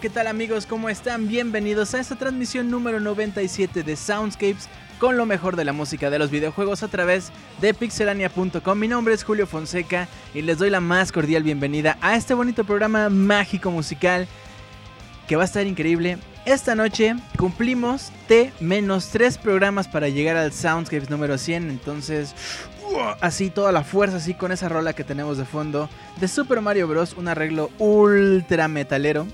¿Qué tal amigos? ¿Cómo están? Bienvenidos a esta transmisión número 97 de Soundscapes con lo mejor de la música de los videojuegos a través de pixelania.com. Mi nombre es Julio Fonseca y les doy la más cordial bienvenida a este bonito programa mágico musical que va a estar increíble. Esta noche cumplimos T menos 3 programas para llegar al Soundscapes número 100, entonces así toda la fuerza así con esa rola que tenemos de fondo de Super Mario Bros, un arreglo ultra metalero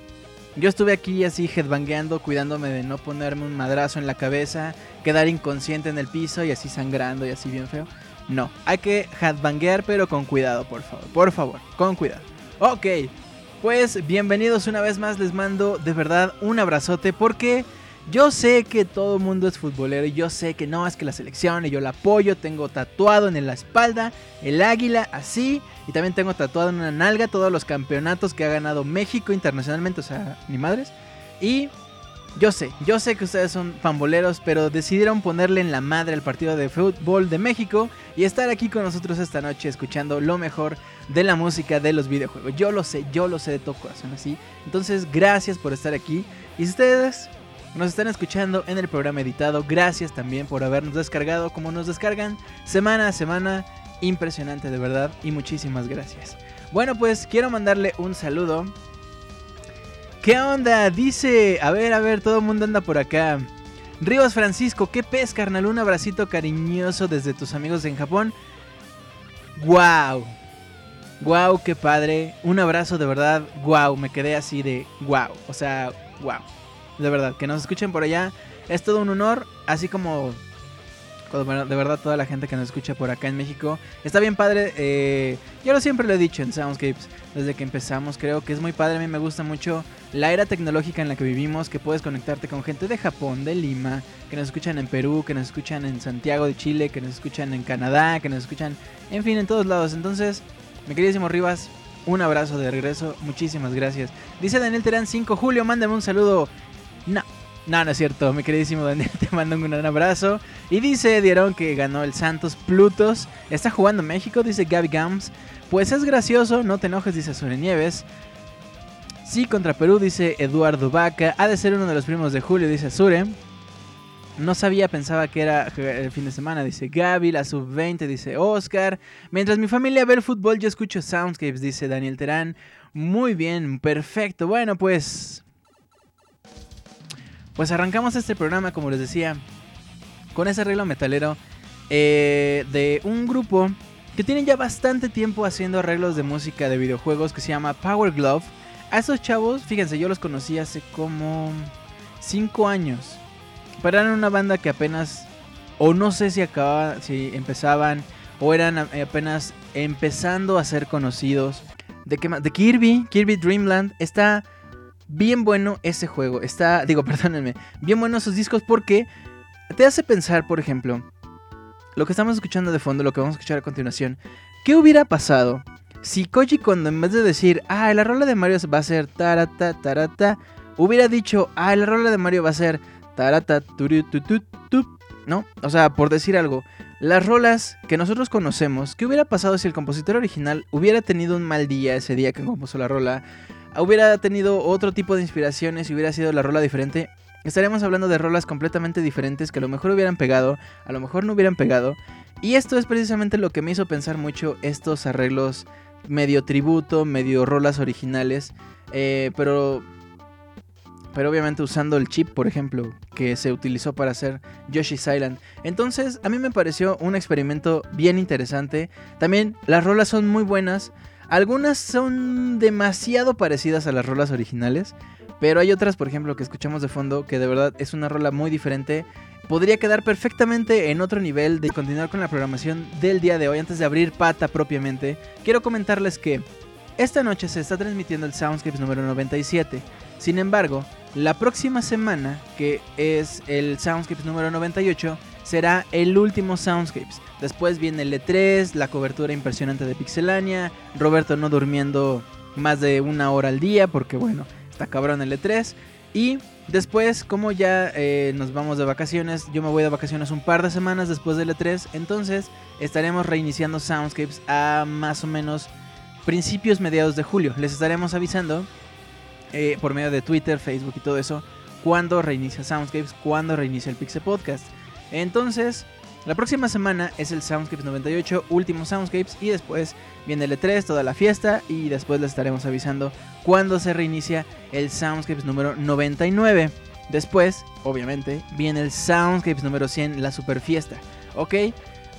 yo estuve aquí así headbangueando, cuidándome de no ponerme un madrazo en la cabeza, quedar inconsciente en el piso y así sangrando y así bien feo. No, hay que headbanguear pero con cuidado, por favor. Por favor, con cuidado. Ok, pues bienvenidos una vez más, les mando de verdad un abrazote porque yo sé que todo el mundo es futbolero y yo sé que no, es que la selección y yo la apoyo. Tengo tatuado en la espalda el águila así. Y también tengo tatuado en una nalga todos los campeonatos que ha ganado México internacionalmente, o sea, ni madres. Y yo sé, yo sé que ustedes son pamboleros, pero decidieron ponerle en la madre al partido de fútbol de México y estar aquí con nosotros esta noche escuchando lo mejor de la música de los videojuegos. Yo lo sé, yo lo sé de todo corazón así. Entonces, gracias por estar aquí. Y ustedes nos están escuchando en el programa editado. Gracias también por habernos descargado como nos descargan semana a semana. Impresionante de verdad y muchísimas gracias. Bueno, pues quiero mandarle un saludo. ¿Qué onda? Dice, a ver, a ver, todo el mundo anda por acá. Rivas Francisco, ¿qué pez, carnal? Un abracito cariñoso desde tus amigos en Japón. ¡Wow! ¡Wow, qué padre! Un abrazo de verdad, ¡wow! Me quedé así de ¡wow! O sea, ¡wow! De verdad, que nos escuchen por allá. Es todo un honor, así como de verdad toda la gente que nos escucha por acá en México. Está bien padre, eh, yo lo siempre lo he dicho en Soundscapes, desde que empezamos, creo que es muy padre, a mí me gusta mucho la era tecnológica en la que vivimos, que puedes conectarte con gente de Japón, de Lima, que nos escuchan en Perú, que nos escuchan en Santiago de Chile, que nos escuchan en Canadá, que nos escuchan, en fin, en todos lados. Entonces, mi queridísimo Rivas, un abrazo de regreso, muchísimas gracias. Dice Daniel Terán 5, Julio, mándame un saludo no, no, es cierto, mi queridísimo Daniel, te mando un gran abrazo. Y dice Dieron que ganó el Santos Plutos. Está jugando México, dice Gaby Gams. Pues es gracioso, no te enojes, dice Sure Nieves. Sí, contra Perú, dice Eduardo Vaca. Ha de ser uno de los primos de Julio, dice Sure. No sabía, pensaba que era el fin de semana, dice Gaby. La sub-20, dice Oscar. Mientras mi familia ve el fútbol, yo escucho Soundscapes, dice Daniel Terán. Muy bien, perfecto. Bueno, pues pues arrancamos este programa, como les decía, con ese arreglo metalero eh, de un grupo que tiene ya bastante tiempo haciendo arreglos de música de videojuegos que se llama Power Glove. A esos chavos, fíjense, yo los conocí hace como 5 años. Pero eran una banda que apenas, o no sé si acababan, si empezaban, o eran apenas empezando a ser conocidos. De, de Kirby, Kirby Dreamland, está bien bueno ese juego. Está, digo, perdónenme, bien bueno esos discos porque te hace pensar, por ejemplo, lo que estamos escuchando de fondo, lo que vamos a escuchar a continuación. ¿Qué hubiera pasado si Koji cuando en vez de decir, ah, la rola de Mario va a ser tarata, tarata, hubiera dicho, ah, la rola de Mario va a ser tarata, ¿no? O sea, por decir algo, las rolas que nosotros conocemos, ¿qué hubiera pasado si el compositor original hubiera tenido un mal día ese día que compuso la rola? Hubiera tenido otro tipo de inspiraciones y hubiera sido la rola diferente, estaríamos hablando de rolas completamente diferentes que a lo mejor hubieran pegado, a lo mejor no hubieran pegado. Y esto es precisamente lo que me hizo pensar mucho estos arreglos medio tributo, medio rolas originales, eh, pero pero obviamente usando el chip, por ejemplo, que se utilizó para hacer Yoshi's Island. Entonces, a mí me pareció un experimento bien interesante. También las rolas son muy buenas. Algunas son demasiado parecidas a las rolas originales, pero hay otras, por ejemplo, que escuchamos de fondo, que de verdad es una rola muy diferente. Podría quedar perfectamente en otro nivel de continuar con la programación del día de hoy. Antes de abrir pata propiamente, quiero comentarles que esta noche se está transmitiendo el Soundscapes número 97. Sin embargo, la próxima semana, que es el Soundscapes número 98, será el último Soundscapes. Después viene el E3, la cobertura impresionante de Pixelania, Roberto no durmiendo más de una hora al día porque bueno, está cabrón el E3. Y después, como ya eh, nos vamos de vacaciones, yo me voy de vacaciones un par de semanas después del E3, entonces estaremos reiniciando Soundscapes a más o menos principios mediados de julio. Les estaremos avisando eh, por medio de Twitter, Facebook y todo eso, cuando reinicia Soundscapes, cuando reinicia el Pixel Podcast. Entonces, la próxima semana es el Soundscapes 98, último Soundscapes, y después viene el E3, toda la fiesta, y después les estaremos avisando cuando se reinicia el Soundscapes número 99. Después, obviamente, viene el Soundscapes número 100, la super fiesta. ¿Ok?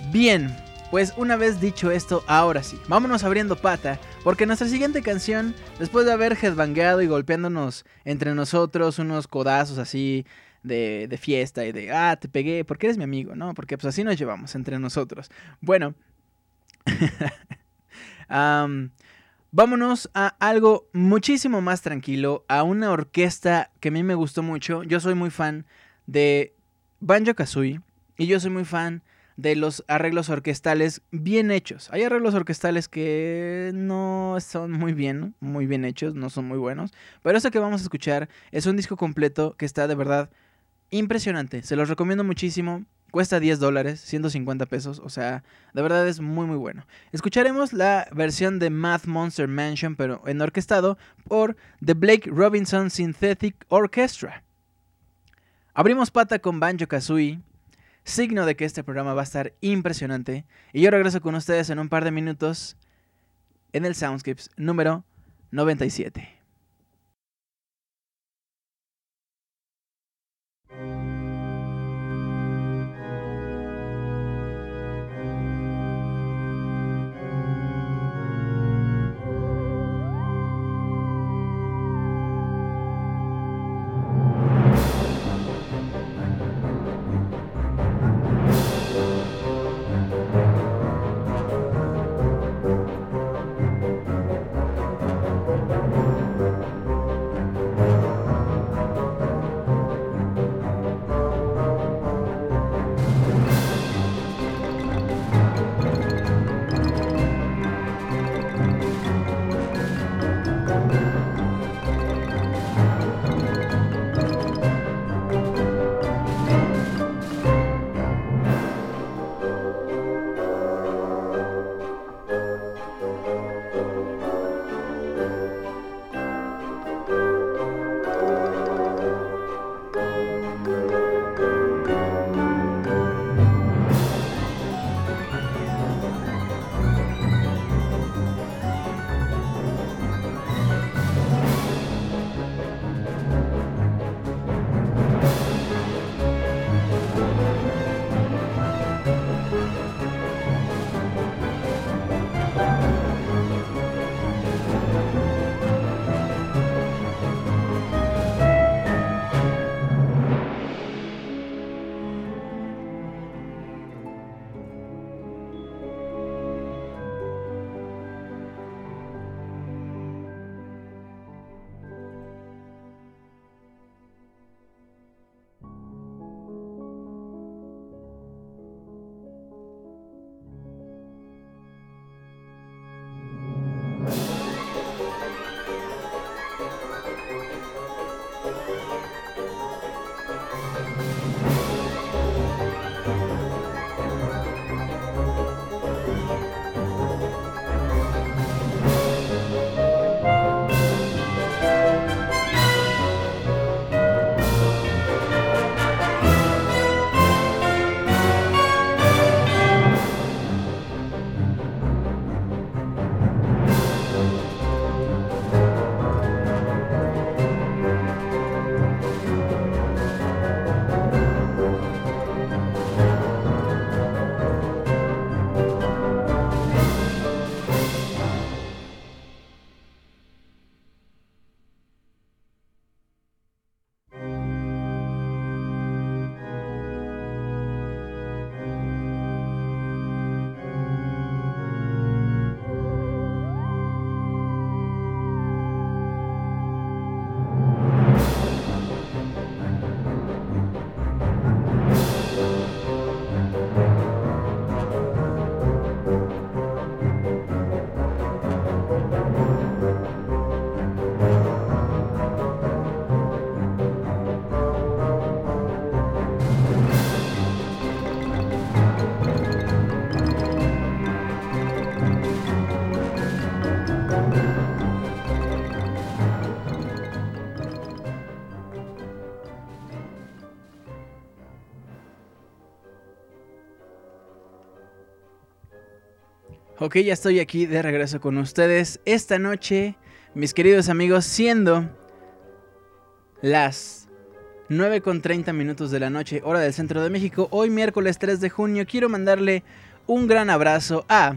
Bien, pues una vez dicho esto, ahora sí, vámonos abriendo pata, porque nuestra siguiente canción, después de haber headbangueado y golpeándonos entre nosotros unos codazos así de, de, fiesta y de, ah, te pegué, porque eres mi amigo, ¿no? Porque pues así nos llevamos entre nosotros. Bueno, vámonos a algo muchísimo más tranquilo, a una orquesta que a mí me gustó mucho. Yo soy muy fan de Banjo Kazooie y yo soy muy fan de los arreglos orquestales bien hechos. Hay arreglos orquestales que no son muy bien, muy bien hechos, no son muy buenos. Pero este que vamos a escuchar es un disco completo que está de verdad impresionante. Se los recomiendo muchísimo. Cuesta 10 dólares, 150 pesos. O sea, de verdad es muy muy bueno. Escucharemos la versión de Math Monster Mansion, pero en orquestado por The Blake Robinson Synthetic Orchestra. Abrimos pata con Banjo Kazooie signo de que este programa va a estar impresionante. Y yo regreso con ustedes en un par de minutos en el Soundscapes número 97. Ok, ya estoy aquí de regreso con ustedes esta noche, mis queridos amigos, siendo las 9 con 30 minutos de la noche, hora del centro de México. Hoy miércoles 3 de junio quiero mandarle un gran abrazo a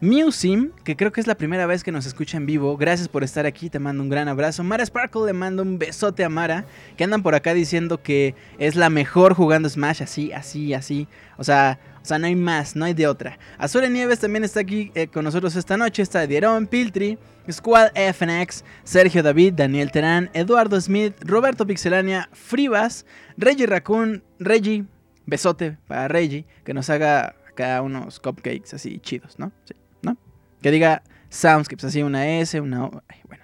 Musim, que creo que es la primera vez que nos escucha en vivo. Gracias por estar aquí, te mando un gran abrazo. Mara Sparkle le mando un besote a Mara, que andan por acá diciendo que es la mejor jugando Smash, así, así, así. O sea, o sea, no hay más, no hay de otra. Azure Nieves también está aquí eh, con nosotros esta noche. Está Dieron, Piltri, Squad FNX, Sergio David, Daniel Terán, Eduardo Smith, Roberto Pixelania, Fribas, Reggie Raccoon, Reggie, besote para Reggie, que nos haga acá unos cupcakes así chidos, ¿no? Sí. Que diga Soundscapes, así una S, una O. bueno.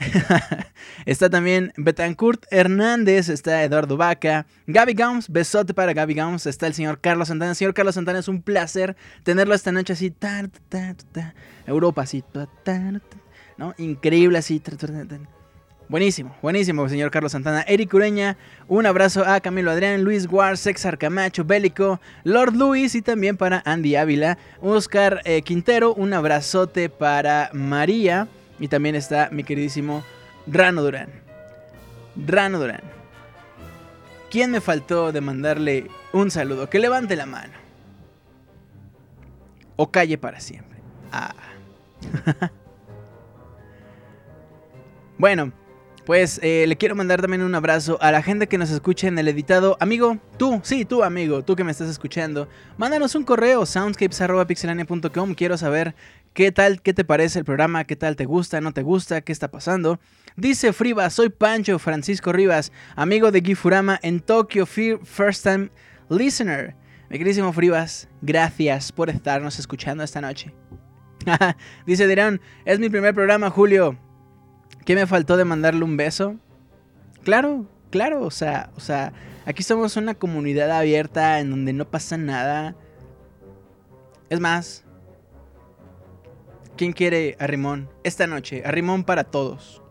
está también Betancourt Hernández, está Eduardo Vaca, Gaby Gaums, besote para Gaby Gaums, está el señor Carlos Santana. señor Carlos Santana, es un placer tenerlo esta noche así, Europa así, ¿no? Increíble así. Buenísimo, buenísimo, señor Carlos Santana. Eric Ureña, un abrazo a Camilo Adrián, Luis Guar, Sexar Camacho, Bélico, Lord Luis y también para Andy Ávila. Oscar eh, Quintero, un abrazote para María. Y también está mi queridísimo Rano Durán. Rano Durán. ¿Quién me faltó de mandarle un saludo? Que levante la mano. O calle para siempre. Ah. bueno, pues eh, le quiero mandar también un abrazo a la gente que nos escucha en el editado. Amigo, tú, sí, tú amigo, tú que me estás escuchando, mándanos un correo soundscapes.pixelania.com. Quiero saber qué tal, qué te parece el programa, qué tal te gusta, no te gusta, qué está pasando. Dice Friba, soy Pancho Francisco Rivas, amigo de Gifurama en Tokio, First Time Listener. Mi queridísimo Fribas, gracias por estarnos escuchando esta noche. Dice Dirán, es mi primer programa, Julio. ¿Qué me faltó de mandarle un beso? Claro, claro, o sea, o sea, aquí somos una comunidad abierta en donde no pasa nada. Es más, ¿quién quiere a Rimón? Esta noche, a Rimón para todos.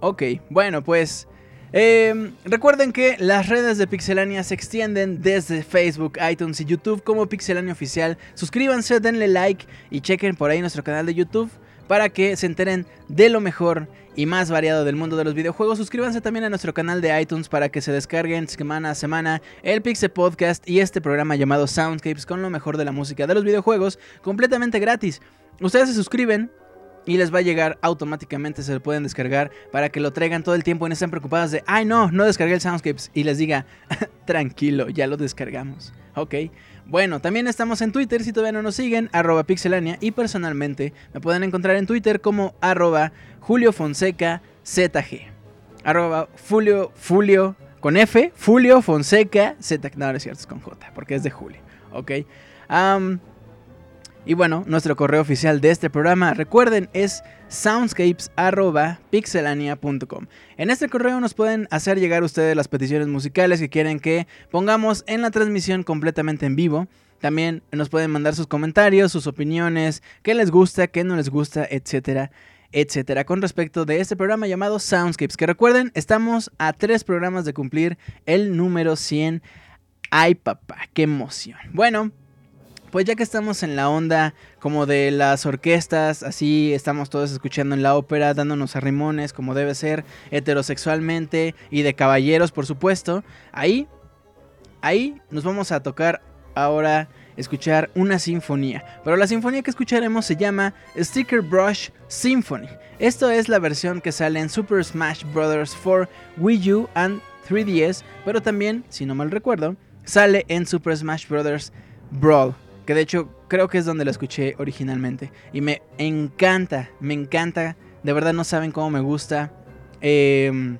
Ok, bueno, pues em, recuerden que las redes de Pixelania se extienden desde Facebook, iTunes y YouTube como Pixelania Oficial. Suscríbanse, denle like y chequen por ahí nuestro canal de YouTube para que se enteren de lo mejor y más variado del mundo de los videojuegos. Suscríbanse también a nuestro canal de iTunes para que se descarguen semana a semana el Pixel Podcast y este programa llamado Soundscapes con lo mejor de la música de los videojuegos completamente gratis. Ustedes se suscriben y les va a llegar automáticamente, se lo pueden descargar para que lo traigan todo el tiempo y no estén preocupados de, ay no, no descargué el Soundscapes y les diga, tranquilo, ya lo descargamos, ok. Bueno, también estamos en Twitter si todavía no nos siguen, arroba pixelania y personalmente me pueden encontrar en Twitter como arroba Julio Fonseca ZG. Arroba Fulio, Fulio, con F, Fulio Fonseca Z. No, no es cierto, es con J, porque es de Julio, ¿ok? Y bueno, nuestro correo oficial de este programa, recuerden, es soundscapes.pixelania.com. En este correo nos pueden hacer llegar ustedes las peticiones musicales que quieren que pongamos en la transmisión completamente en vivo. También nos pueden mandar sus comentarios, sus opiniones, qué les gusta, qué no les gusta, etcétera, etcétera. Con respecto de este programa llamado Soundscapes, que recuerden, estamos a tres programas de cumplir el número 100. ¡Ay, papá! ¡Qué emoción! Bueno, pues ya que estamos en la onda como de las orquestas, así estamos todos escuchando en la ópera, dándonos arrimones como debe ser, heterosexualmente y de caballeros, por supuesto, ahí, ahí nos vamos a tocar ahora escuchar una sinfonía. Pero la sinfonía que escucharemos se llama Sticker Brush Symphony. Esto es la versión que sale en Super Smash Bros. for Wii U and 3DS, pero también, si no mal recuerdo, sale en Super Smash Bros. Brawl. Que de hecho creo que es donde la escuché originalmente. Y me encanta, me encanta. De verdad no saben cómo me gusta. Eh,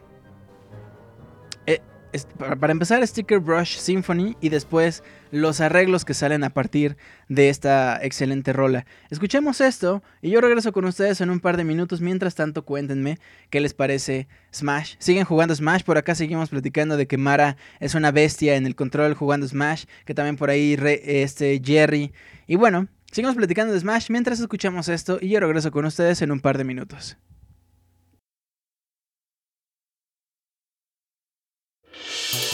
para empezar, Sticker Brush Symphony y después los arreglos que salen a partir de esta excelente rola. Escuchemos esto y yo regreso con ustedes en un par de minutos. Mientras tanto, cuéntenme qué les parece Smash. ¿Siguen jugando Smash? Por acá seguimos platicando de que Mara es una bestia en el control jugando Smash. Que también por ahí este Jerry. Y bueno, seguimos platicando de Smash mientras escuchamos esto y yo regreso con ustedes en un par de minutos. Thank you.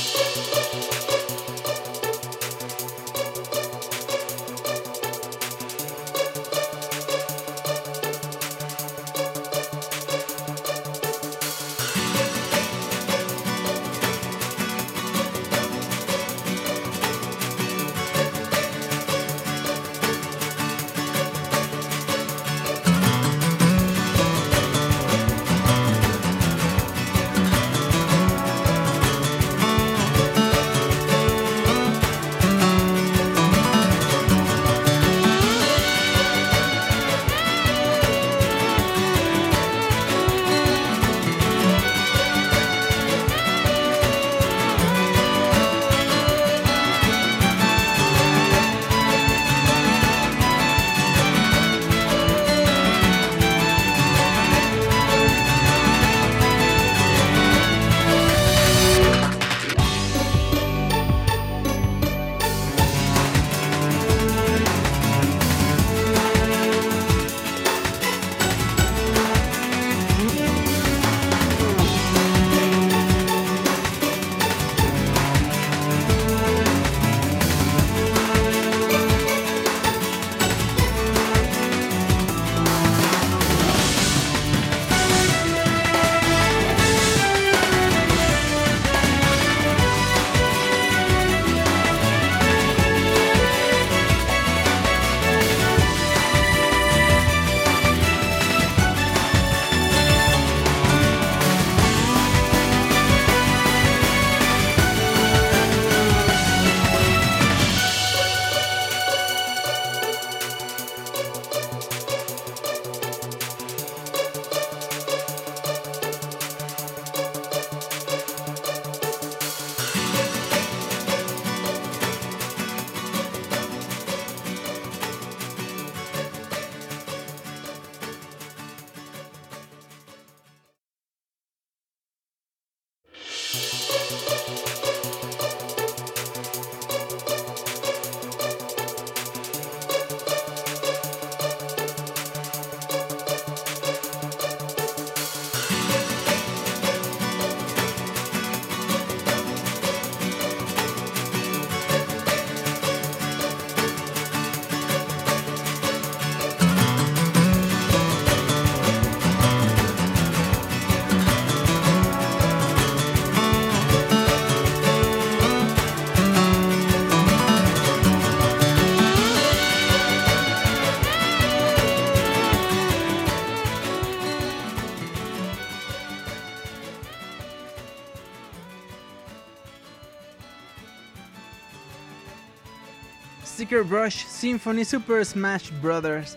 Sticker Brush Symphony Super Smash Brothers.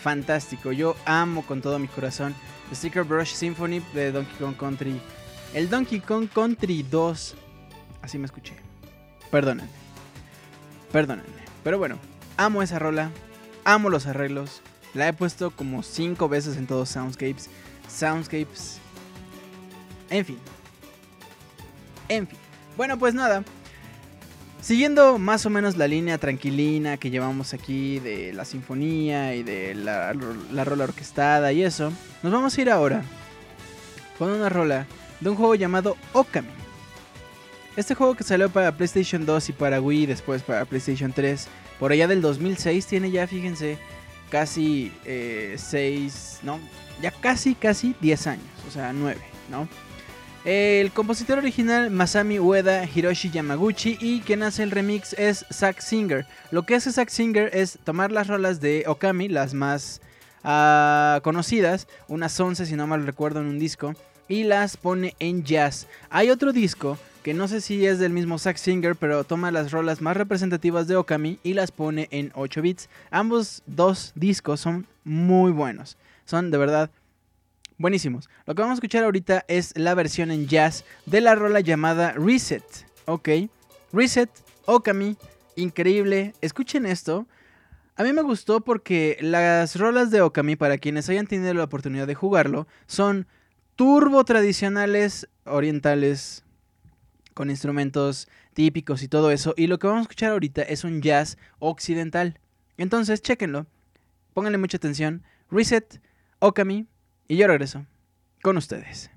Fantástico, yo amo con todo mi corazón Sticker Brush Symphony de Donkey Kong Country. El Donkey Kong Country 2. Así me escuché. Perdónenme. Perdónenme. Pero bueno, amo esa rola. Amo los arreglos. La he puesto como 5 veces en todos Soundscapes. Soundscapes. En fin. En fin. Bueno, pues nada. Siguiendo más o menos la línea tranquilina que llevamos aquí de la sinfonía y de la, rola orquestada y eso, nos vamos a ir ahora con una rola de un juego llamado Okami. Este juego que salió para PlayStation 2 y para Wii, después para PlayStation 3, por allá del 2006, tiene ya, fíjense, casi 6, eh, no, ya casi, casi 10 años, o sea, 9, ¿no? El compositor original Masami Ueda, Hiroshi Yamaguchi y quien hace el remix es Zack Singer. Lo que hace Zack Singer es tomar las rolas de Okami, las más ah, conocidas, unas 11 si no mal recuerdo en un disco, y las pone en jazz. Hay otro disco que no sé si es del mismo Zack Singer, pero toma las rolas más representativas de Okami y las pone en 8 bits. Ambos dos discos son muy buenos. Son de verdad buenísimos. Lo que vamos a escuchar ahorita es la versión en jazz de la rola llamada Reset. Ok, Reset, Okami, increíble. Escuchen esto. A mí me gustó porque las rolas de Okami, para quienes hayan tenido la oportunidad de jugarlo, son turbo tradicionales orientales con instrumentos típicos y todo eso. Y lo que vamos a escuchar ahorita es un jazz occidental. Entonces, chéquenlo. Pónganle mucha atención. Reset, Okami, y yo regreso con ustedes.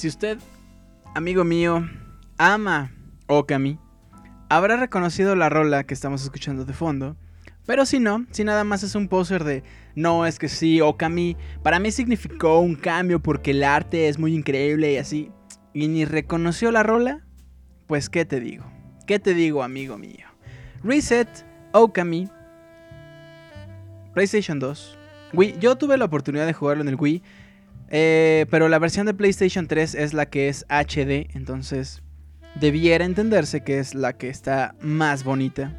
Si usted, amigo mío, ama Okami, habrá reconocido la rola que estamos escuchando de fondo. Pero si no, si nada más es un poser de no, es que sí, Okami para mí significó un cambio porque el arte es muy increíble y así, y ni reconoció la rola, pues qué te digo, qué te digo, amigo mío. Reset, Okami, PlayStation 2, Wii. Yo tuve la oportunidad de jugarlo en el Wii, eh, pero la versión de PlayStation 3 es la que es HD, entonces debiera entenderse que es la que está más bonita.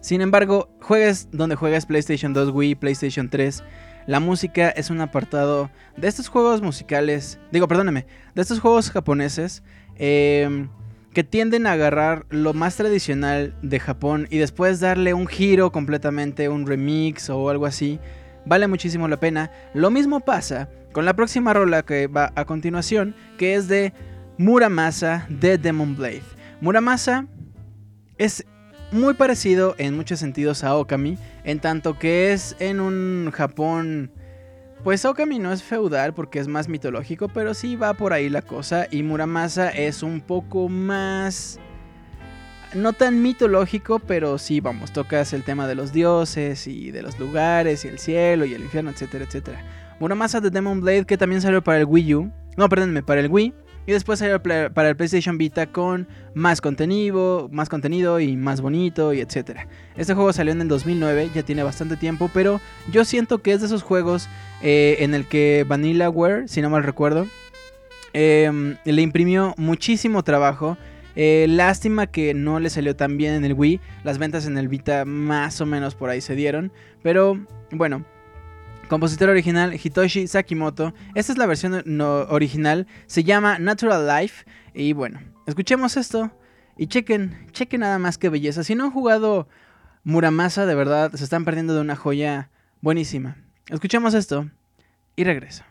Sin embargo, juegues donde juegues PlayStation 2, Wii, PlayStation 3, la música es un apartado de estos juegos musicales, digo, perdóneme, de estos juegos japoneses em, que tienden a agarrar lo más tradicional de Japón y después darle un giro completamente, un remix o algo así. Vale muchísimo la pena. Lo mismo pasa con la próxima rola que va a continuación, que es de Muramasa de Demon Blade. Muramasa es muy parecido en muchos sentidos a Okami, en tanto que es en un Japón... Pues Okami no es feudal porque es más mitológico, pero sí va por ahí la cosa. Y Muramasa es un poco más... No tan mitológico, pero sí, vamos, tocas el tema de los dioses y de los lugares y el cielo y el infierno, etcétera, etcétera. Muramasa de Demon Blade que también salió para el Wii U. No, perdónme, para el Wii. Y después salió para el PlayStation Vita con más contenido, más contenido y más bonito y etcétera. Este juego salió en el 2009, ya tiene bastante tiempo, pero yo siento que es de esos juegos eh, en el que Vanillaware, si no mal recuerdo, em, le imprimió muchísimo trabajo. Eh, lástima que no le salió tan bien en el Wii. Las ventas en el Vita más o menos por ahí se dieron. Pero bueno, Compositor original Hitoshi Sakimoto. Esta es la versión original. Se llama Natural Life. Y bueno, escuchemos esto. Y chequen, chequen nada más que belleza. Si no han jugado Muramasa, de verdad, se están perdiendo de una joya buenísima. Escuchemos esto y regreso.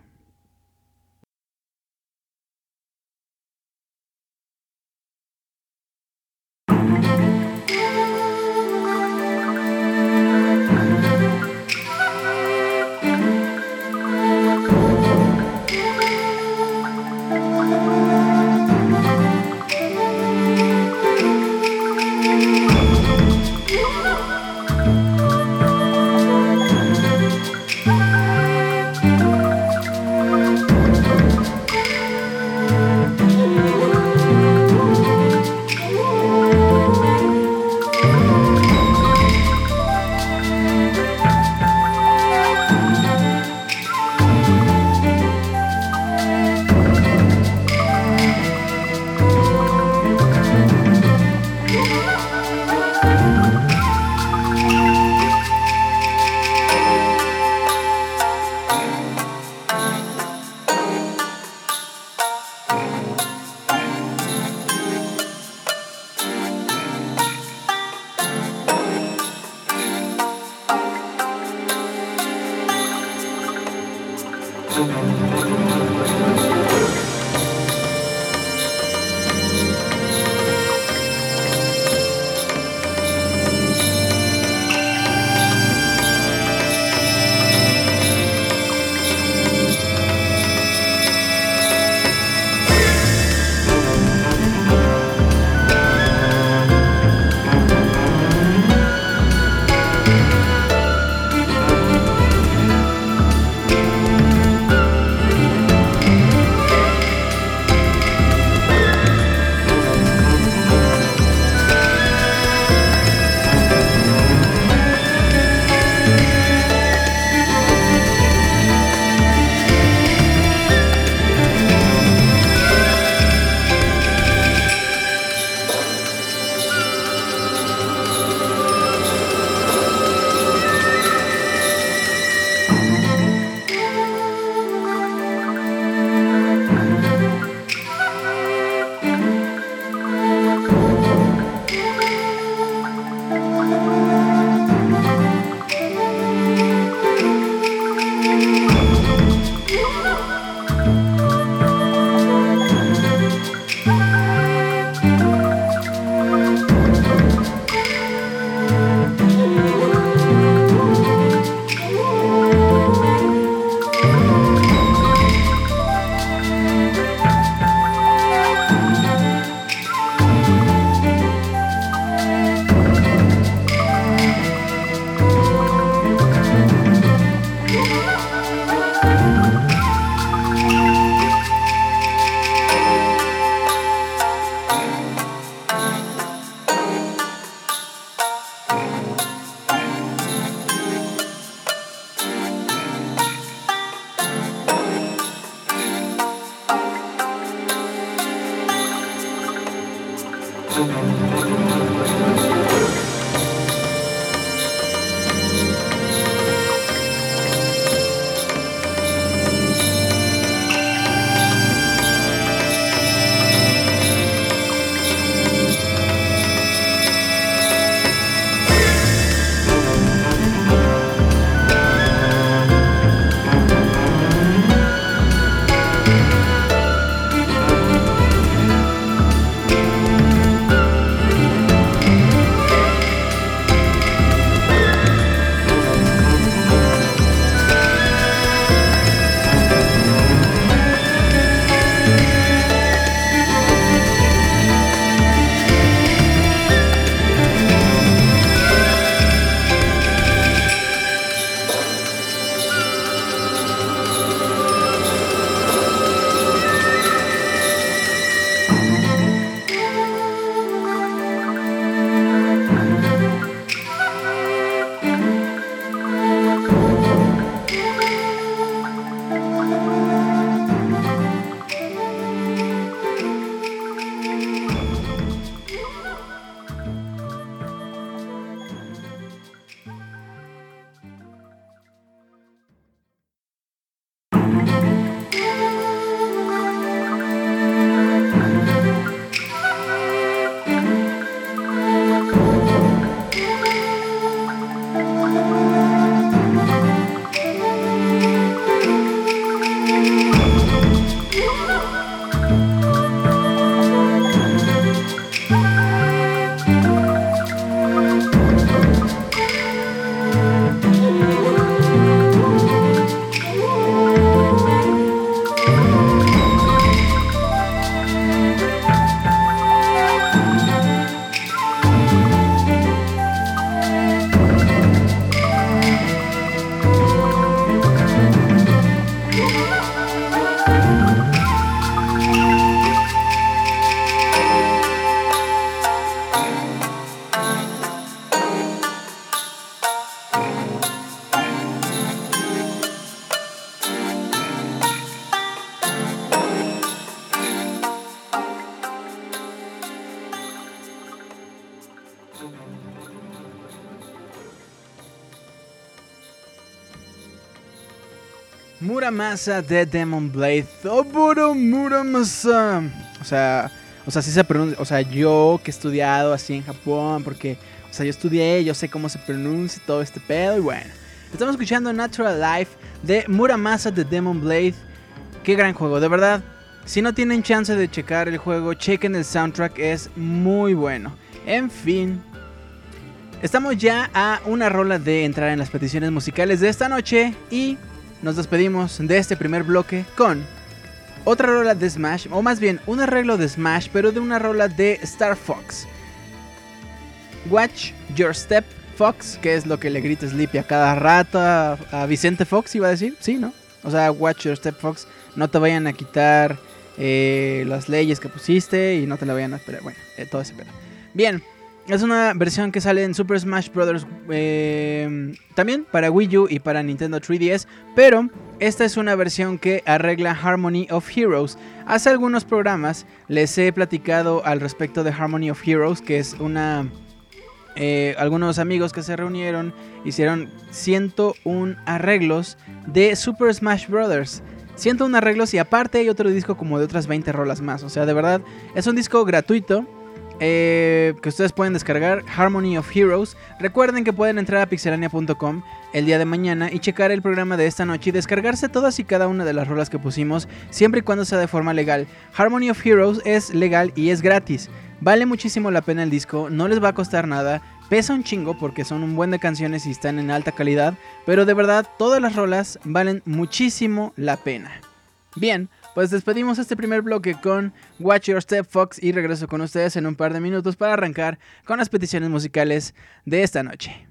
Muramasa de Demon Blade. Oboro Muramasa. O sea, o sea, sí se pronuncia. O sea, yo que he estudiado así en Japón, porque, o sea, yo estudié, yo sé cómo se pronuncia todo este pedo. Y bueno, estamos escuchando Natural Life de Muramasa de Demon Blade. Qué gran juego, de verdad. Si no tienen chance de checar el juego, chequen el soundtrack, es muy bueno. En fin, estamos ya a una rola de entrar en las peticiones musicales de esta noche y nos despedimos de este primer bloque con otra rola de Smash, o más bien un arreglo de Smash, pero de una rola de Star Fox. Watch Your Step Fox, que es lo que le grita Sleepy a cada rato a, Vicente Fox, iba a decir, sí, ¿no? O sea, Watch Your Step Fox, no te vayan a quitar eh, las leyes que pusiste y no te la vayan a esperar. Bueno, eh, todo ese pedo. Bien, es una versión que sale en Super Smash Bros. Eh, también para Wii U y para Nintendo 3DS, pero esta es una versión que arregla Harmony of Heroes. Hace algunos programas les he platicado al respecto de Harmony of Heroes, que es una... Eh, algunos amigos que se reunieron hicieron 101 arreglos de Super Smash Bros. 101 arreglos y aparte hay otro disco como de otras 20 rolas más. O sea, de verdad, es un disco gratuito eh, que ustedes pueden descargar, Harmony of Heroes. Recuerden que pueden entrar a pixelania.com el día de mañana y checar el programa de esta noche y descargarse todas y cada una de las rolas que pusimos, siempre y cuando sea de forma legal. Harmony of Heroes es legal y es gratis. Vale muchísimo la pena el disco, no les va a costar nada, pesa un chingo porque son un buen de canciones y están en alta calidad, pero de verdad todas las rolas valen muchísimo la pena. Bien, pues despedimos este primer bloque con Watch Your Step Fox y regreso con ustedes en un par de minutos para arrancar con las peticiones musicales de esta noche.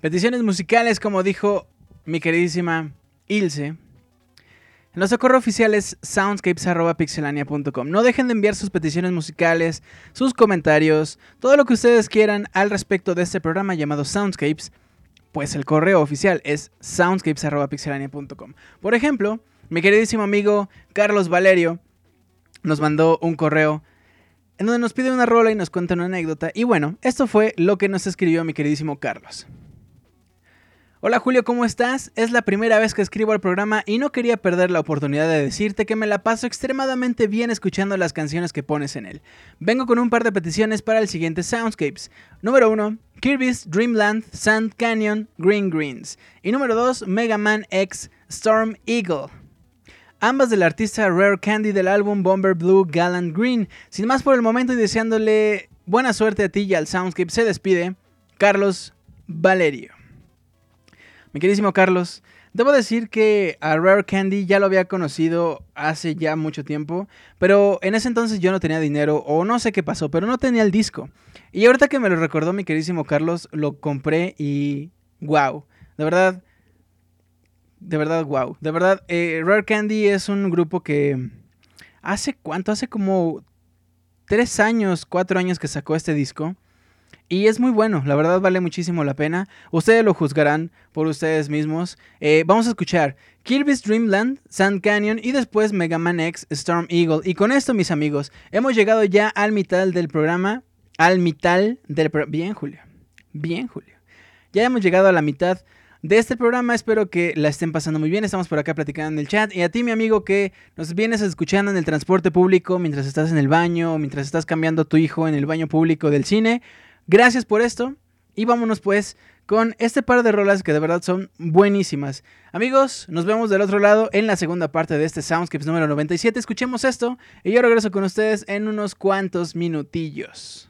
Peticiones musicales, como dijo mi queridísima Ilse. Nuestro correo oficial es soundscapes.pixelania.com. No dejen de enviar sus peticiones musicales, sus comentarios, todo lo que ustedes quieran al respecto de este programa llamado Soundscapes. Pues el correo oficial es soundscapes.pixelania.com. Por ejemplo, mi queridísimo amigo Carlos Valerio nos mandó un correo en donde nos pide una rola y nos cuenta una anécdota. Y bueno, esto fue lo que nos escribió mi queridísimo Carlos. Hola Julio, ¿cómo estás? Es la primera vez que escribo al programa y no quería perder la oportunidad de decirte que me la paso extremadamente bien escuchando las canciones que pones en él. Vengo con un par de peticiones para el siguiente Soundscapes. Número 1, Kirby's Dreamland, Sand Canyon, Green Greens. Y número 2, Mega Man X, Storm Eagle. Ambas del artista Rare Candy del álbum Bomber Blue Gallant Green. Sin más por el momento y deseándole buena suerte a ti y al Soundscape, se despide Carlos Valerio. Mi queridísimo Carlos, debo decir que a Rare Candy ya lo había conocido hace ya mucho tiempo, pero en ese entonces yo no tenía dinero o no sé qué pasó, pero no tenía el disco. Y ahorita que me lo recordó mi queridísimo Carlos, lo compré y wow, de verdad, de verdad wow, de verdad, eh, Rare Candy es un grupo que hace cuánto, hace como tres años, cuatro años que sacó este disco. Y es muy bueno, la verdad vale muchísimo la pena. Ustedes lo juzgarán por ustedes mismos. Eh, vamos a escuchar Kirby's Dreamland, Sand Canyon y después Mega Man X, Storm Eagle. Y con esto, mis amigos, hemos llegado ya al mitad del programa. Al mitad del programa. Bien, Julio. Bien, Julio. Ya hemos llegado a la mitad de este programa. Espero que la estén pasando muy bien. Estamos por acá platicando en el chat. Y a ti, mi amigo, que nos vienes escuchando en el transporte público mientras estás en el baño, mientras estás cambiando a tu hijo en el baño público del cine. Gracias por esto y vámonos pues con este par de rolas que de verdad son buenísimas. Amigos, nos vemos del otro lado en la segunda parte de este Soundscapes número 97. Escuchemos esto y yo regreso con ustedes en unos cuantos minutillos.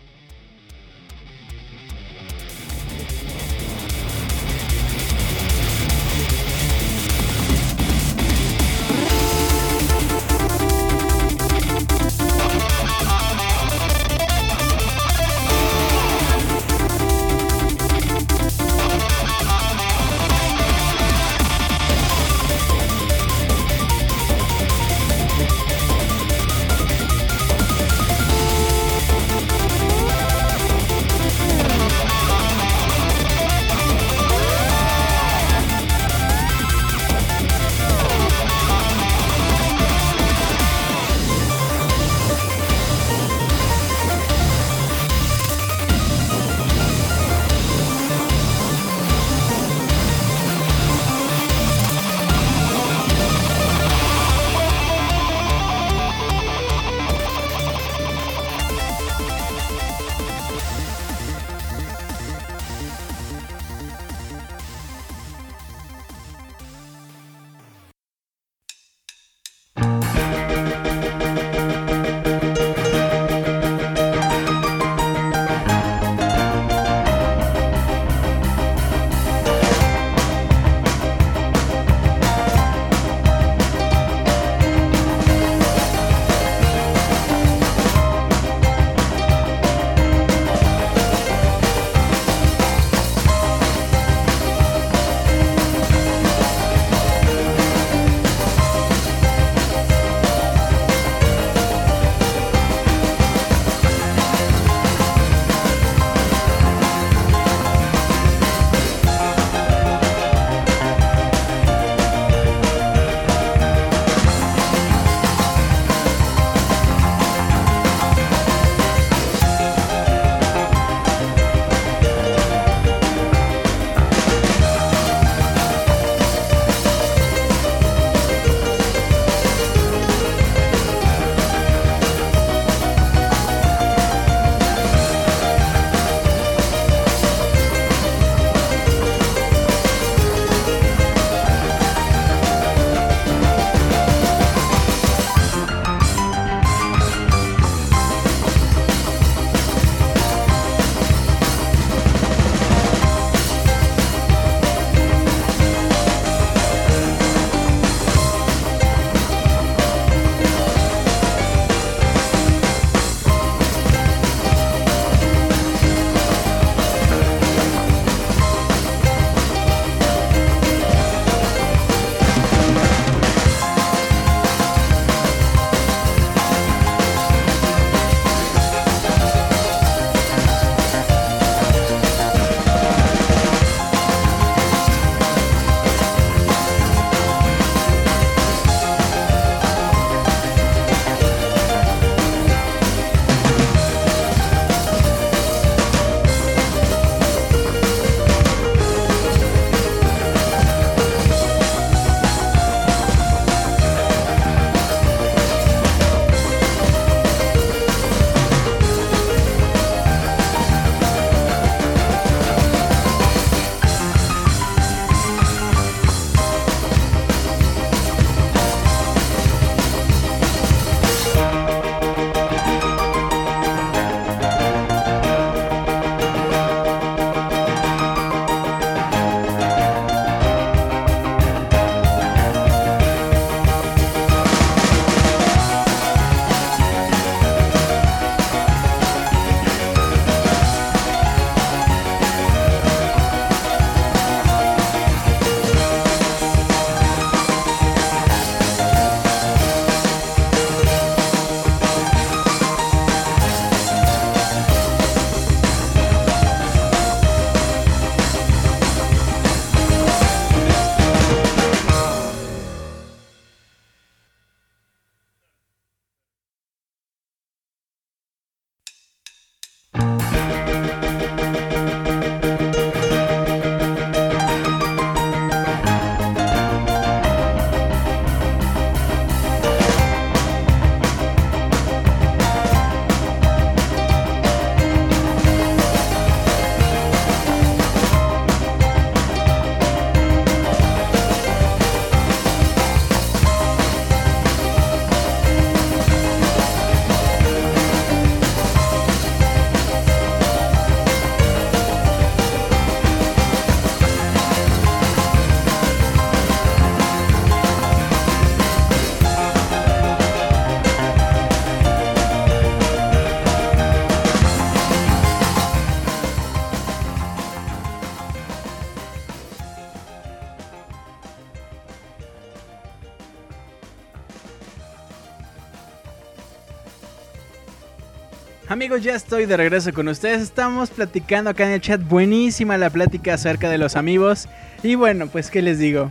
Ya estoy de regreso con ustedes. Estamos platicando acá en el chat. Buenísima la plática acerca de los amigos. Y bueno, pues, ¿qué les digo?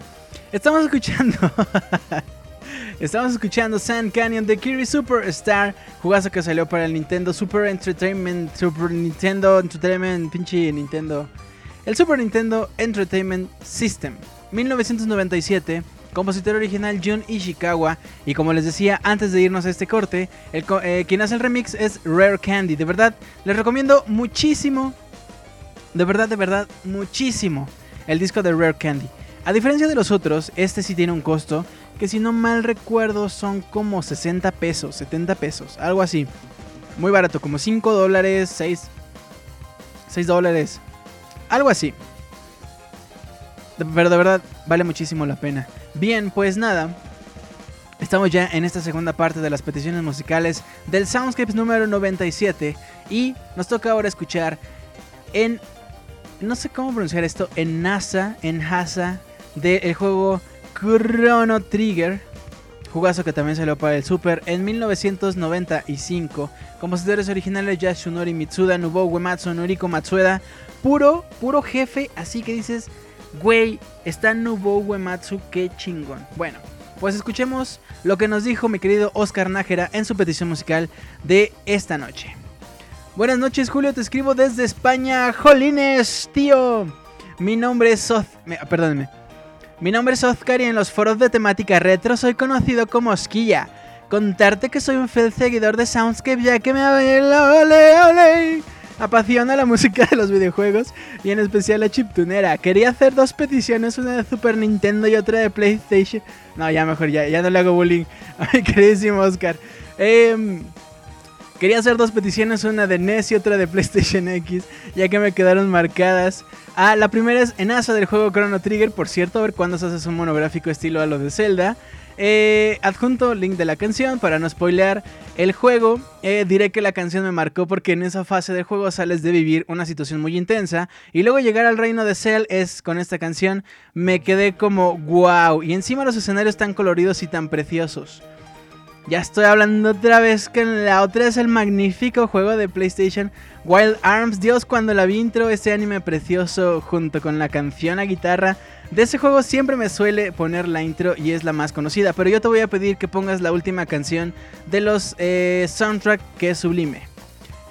Estamos escuchando. Estamos escuchando Sand Canyon de Kirby Superstar, jugazo que salió para el Nintendo Super Entertainment, Super Nintendo Entertainment, pinche Nintendo. El Super Nintendo Entertainment System, 1997 compositor original Jun Ishikawa. Y como les decía antes de irnos a este corte, el, eh, quien hace el remix es Rare Candy. De verdad, les recomiendo muchísimo, de verdad, de verdad, muchísimo el disco de Rare Candy. A diferencia de los otros, este sí tiene un costo que si no mal recuerdo son como 60 pesos, 70 pesos, algo así. Muy barato, como 5 dólares, 6, 6 dólares, algo así. Pero de verdad vale muchísimo la pena. Bien, pues nada. Estamos ya en esta segunda parte de las peticiones musicales del Soundscapes número 97 y nos toca ahora escuchar en no sé cómo pronunciar esto, en NASA, en NASA del juego Chrono Trigger, jugazo que también salió para el Super en 1995. Compositores originales Yasunori Mitsuda, Nobuo Uematsu, Noriko Matsueda, puro puro jefe, así que dices Güey, está Nobuo Uematsu, qué chingón. Bueno, pues escuchemos lo que nos dijo mi querido Oscar Nájera en su petición musical de esta noche. Buenas noches, Julio, te escribo desde España. Jolines, tío. Mi nombre es Soz... Perdónenme. Mi nombre es Oscar y en los foros de temática retro soy conocido como Osquilla. Contarte que soy un fiel seguidor de Soundscape ya que me... ¡Ole, ole! Apasiona la música de los videojuegos y en especial la chiptunera. Quería hacer dos peticiones, una de Super Nintendo y otra de PlayStation. No, ya mejor, ya, ya no le hago bullying a mi queridísimo Oscar. Em, quería hacer dos peticiones, una de NES y otra de PlayStation X, ya que me quedaron marcadas. Ah, la primera es en asa del juego Chrono Trigger, por cierto, a ver cuándo se hace un monográfico estilo a lo de Zelda. Eh, adjunto link de la canción para no spoilear el juego. Eh, diré que la canción me marcó porque en esa fase del juego sales de vivir una situación muy intensa y luego llegar al reino de Cell es con esta canción me quedé como wow y encima los escenarios tan coloridos y tan preciosos. Ya estoy hablando otra vez que la otra es el magnífico juego de PlayStation Wild Arms. Dios, cuando la vi intro, ese anime precioso junto con la canción a guitarra de ese juego siempre me suele poner la intro y es la más conocida, pero yo te voy a pedir que pongas la última canción de los eh, soundtrack que es sublime.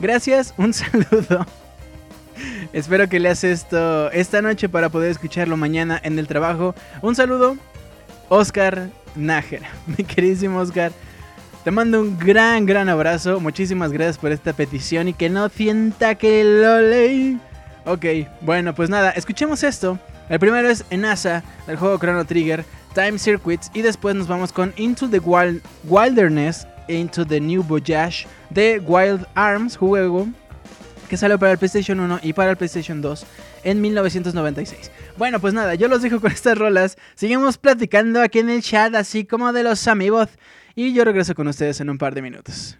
Gracias, un saludo. Espero que leas esto esta noche para poder escucharlo mañana en el trabajo. Un saludo, Oscar Nájera, mi queridísimo Oscar. Te mando un gran, gran abrazo. Muchísimas gracias por esta petición y que no sienta que lo leí. Ok, bueno, pues nada, escuchemos esto. El primero es Enasa del juego Chrono Trigger, Time Circuits y después nos vamos con Into the Wild Wilderness, Into the New Voyage de Wild Arms, juego que salió para el PlayStation 1 y para el PlayStation 2 en 1996. Bueno, pues nada, yo los dejo con estas rolas. Seguimos platicando aquí en el chat, así como de los amigos. Y yo regreso con ustedes en un par de minutos.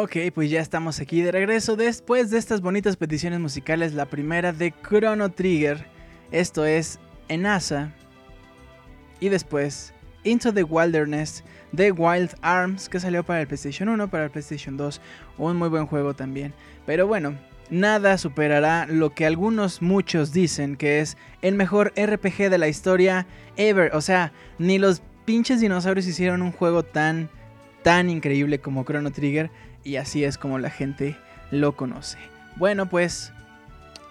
Ok, pues ya estamos aquí de regreso después de estas bonitas peticiones musicales. La primera de Chrono Trigger, esto es Enasa. Y después Into the Wilderness de Wild Arms, que salió para el PlayStation 1, para el PlayStation 2. Un muy buen juego también. Pero bueno, nada superará lo que algunos muchos dicen que es el mejor RPG de la historia ever. O sea, ni los pinches dinosaurios hicieron un juego tan, tan increíble como Chrono Trigger y así es como la gente lo conoce. Bueno, pues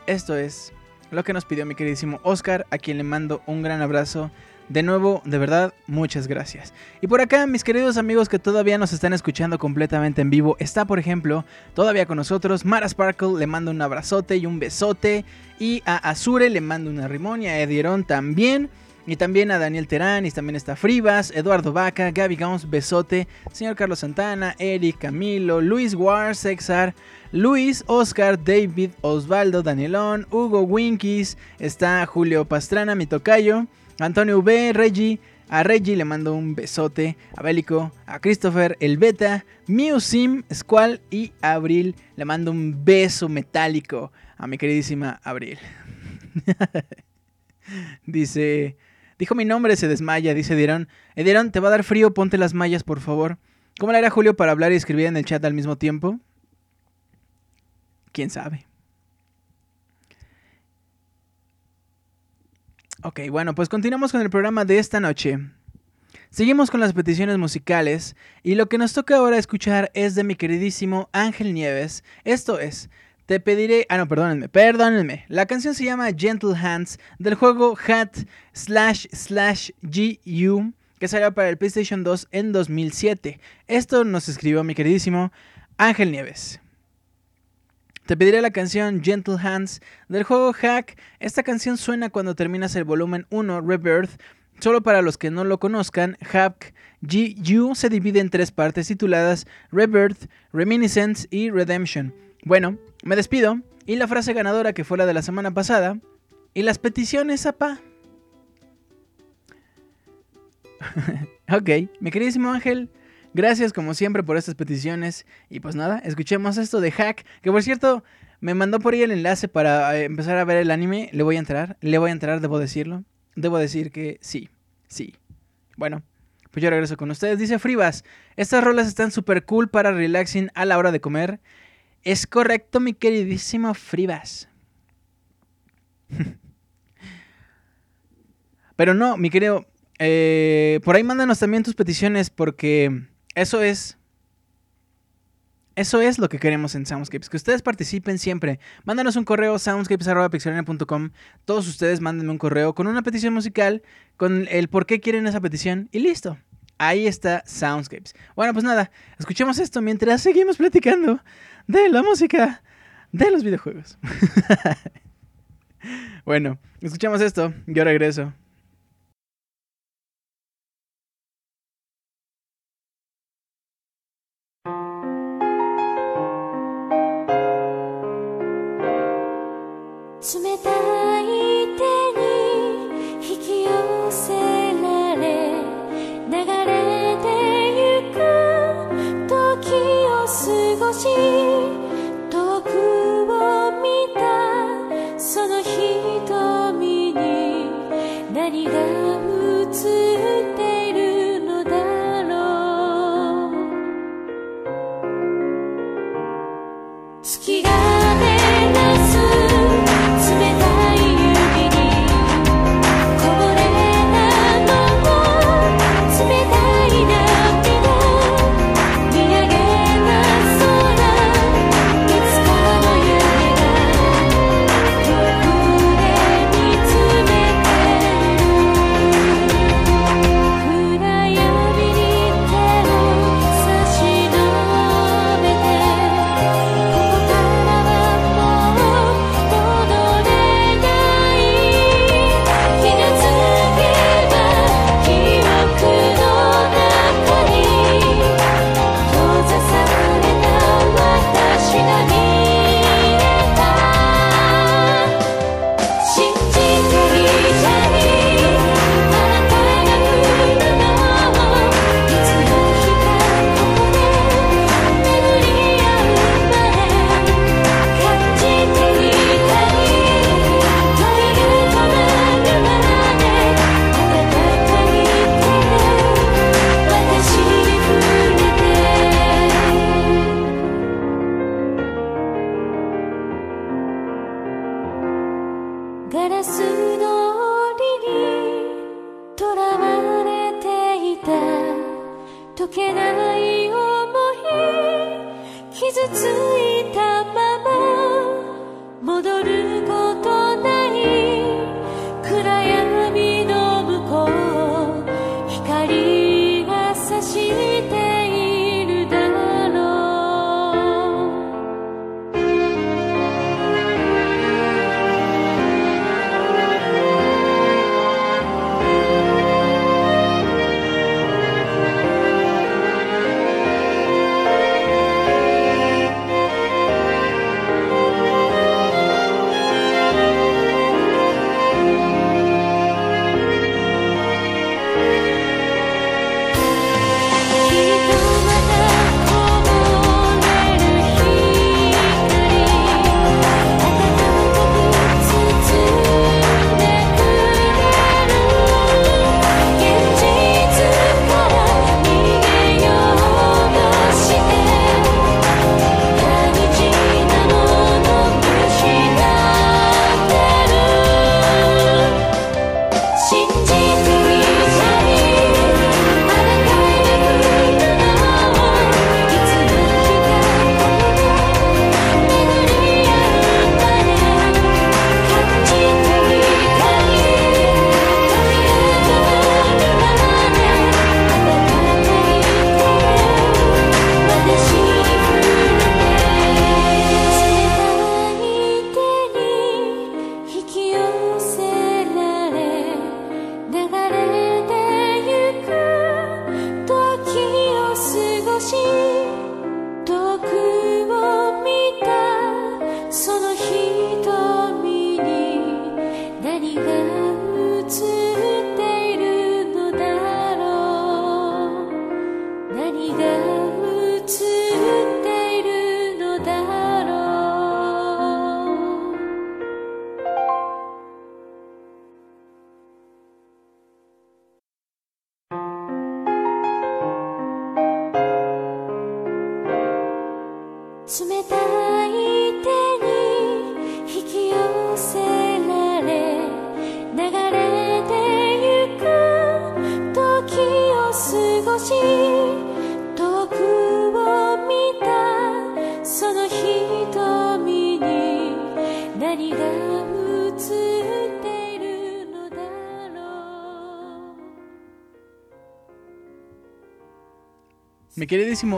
esto es lo que nos pidió mi queridísimo Oscar, a quien le mando un gran abrazo. De nuevo, de verdad, muchas gracias. Y por acá, mis queridos amigos que todavía nos están escuchando completamente en vivo, está por ejemplo todavía con nosotros Mara Sparkle, le mando un abrazote y un besote. Y a Azure le mando una rimón y a Edieron también. Y también a Daniel Terán, y también está Fribas, Eduardo Vaca, Gaby Gauns, Besote, señor Carlos Santana, Eric, Camilo, Luis War, Sexar, Luis, Oscar, David, Osvaldo, Danielón, Hugo Winkies, está Julio Pastrana, mi tocayo, Antonio V, Reggie, a Reggie le mando un besote, a Bélico, a Christopher, el Beta, Musim, Squall y Abril le mando un beso metálico a mi queridísima Abril. Dice, Dijo mi nombre, se desmaya, dice Dieron. Edieron, ¿te va a dar frío? Ponte las mallas, por favor. ¿Cómo le hará Julio para hablar y escribir en el chat al mismo tiempo? ¿Quién sabe? Ok, bueno, pues continuamos con el programa de esta noche. Seguimos con las peticiones musicales y lo que nos toca ahora escuchar es de mi queridísimo Ángel Nieves. Esto es te pediré. Ah, no, perdónenme, perdónenme. La canción se llama Gentle Hands del juego Hat slash slash GU que salió para el PlayStation 2 en 2007. Esto nos escribió mi queridísimo Ángel Nieves. Te pediré la canción Gentle Hands del juego Hack. Esta canción suena cuando terminas el volumen 1 Rebirth. Solo para los que no lo conozcan, Hack GU se divide en tres partes tituladas Rebirth, Reminiscence y Redemption. Bueno, me despido y la frase ganadora que fue la de la semana pasada y las peticiones, apa. ok, mi queridísimo Ángel, gracias como siempre por estas peticiones y pues nada, escuchemos esto de Hack, que por cierto me mandó por ahí el enlace para eh, empezar a ver el anime, le voy a entrar, le voy a entrar, debo decirlo, debo decir que sí, sí. Bueno, pues yo regreso con ustedes, dice Fribas, estas rolas están súper cool para relaxing a la hora de comer es correcto, mi queridísimo Fribas. Pero no, mi querido. Eh, por ahí mándanos también tus peticiones porque eso es. Eso es lo que queremos en Soundscapes, que ustedes participen siempre. Mándanos un correo soundscapes.pixelania.com. Todos ustedes mándenme un correo con una petición musical, con el por qué quieren esa petición y listo. Ahí está Soundscapes. Bueno, pues nada, escuchemos esto mientras seguimos platicando de la música de los videojuegos. bueno, escuchamos esto, yo regreso. し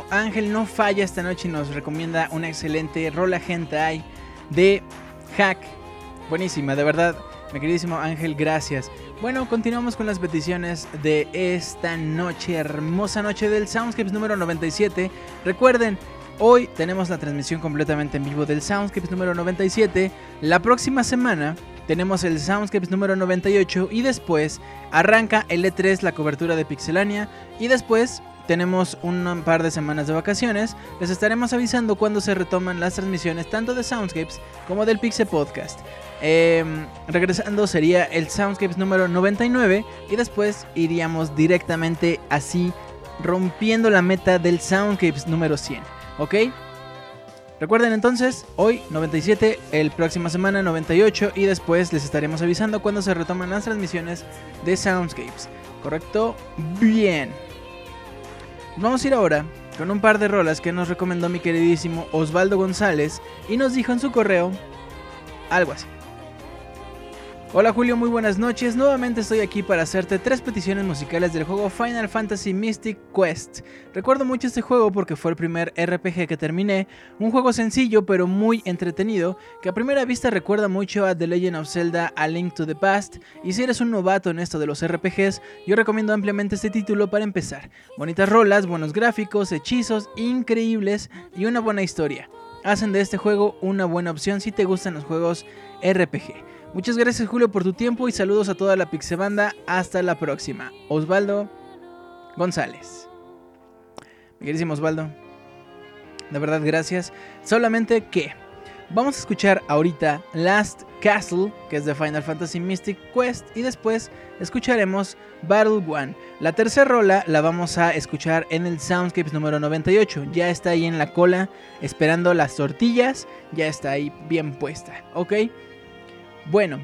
Ángel no falla esta noche y nos recomienda una excelente rola hentai de Hack. Buenísima, de verdad. Mi queridísimo Ángel, gracias. Bueno, continuamos con las peticiones de esta noche, hermosa noche del Soundscapes número 97. Recuerden, hoy tenemos la transmisión completamente en vivo del Soundscapes número 97. La próxima semana tenemos el Soundscapes número 98 y después arranca el E3, la cobertura de Pixelania y después tenemos un par de semanas de vacaciones. Les estaremos avisando cuando se retoman las transmisiones tanto de Soundscapes como del Pixel Podcast. Eh, regresando sería el Soundscapes número 99 y después iríamos directamente así rompiendo la meta del Soundscapes número 100. ¿Ok? Recuerden entonces, hoy 97, el próxima semana 98 y después les estaremos avisando cuando se retoman las transmisiones de Soundscapes. ¿Correcto? Bien. Vamos a ir ahora con un par de rolas que nos recomendó mi queridísimo Osvaldo González y nos dijo en su correo algo así. Hola Julio, muy buenas noches. Nuevamente estoy aquí para hacerte tres peticiones musicales del juego Final Fantasy Mystic Quest. Recuerdo mucho este juego porque fue el primer RPG que terminé, un juego sencillo pero muy entretenido, que a primera vista recuerda mucho a The Legend of Zelda A Link to the Past, y si eres un novato en esto de los RPGs, yo recomiendo ampliamente este título para empezar. Bonitas rolas, buenos gráficos, hechizos increíbles y una buena historia. Hacen de este juego una buena opción si te gustan los juegos RPG. Muchas gracias Julio por tu tiempo y saludos a toda la Pixebanda. Hasta la próxima. Osvaldo González. Mi queridísimo Osvaldo. De verdad, gracias. Solamente que vamos a escuchar ahorita Last Castle, que es de Final Fantasy Mystic Quest, y después escucharemos Battle One. La tercera rola la vamos a escuchar en el Soundscapes número 98. Ya está ahí en la cola esperando las tortillas, ya está ahí bien puesta, ¿ok? Bueno,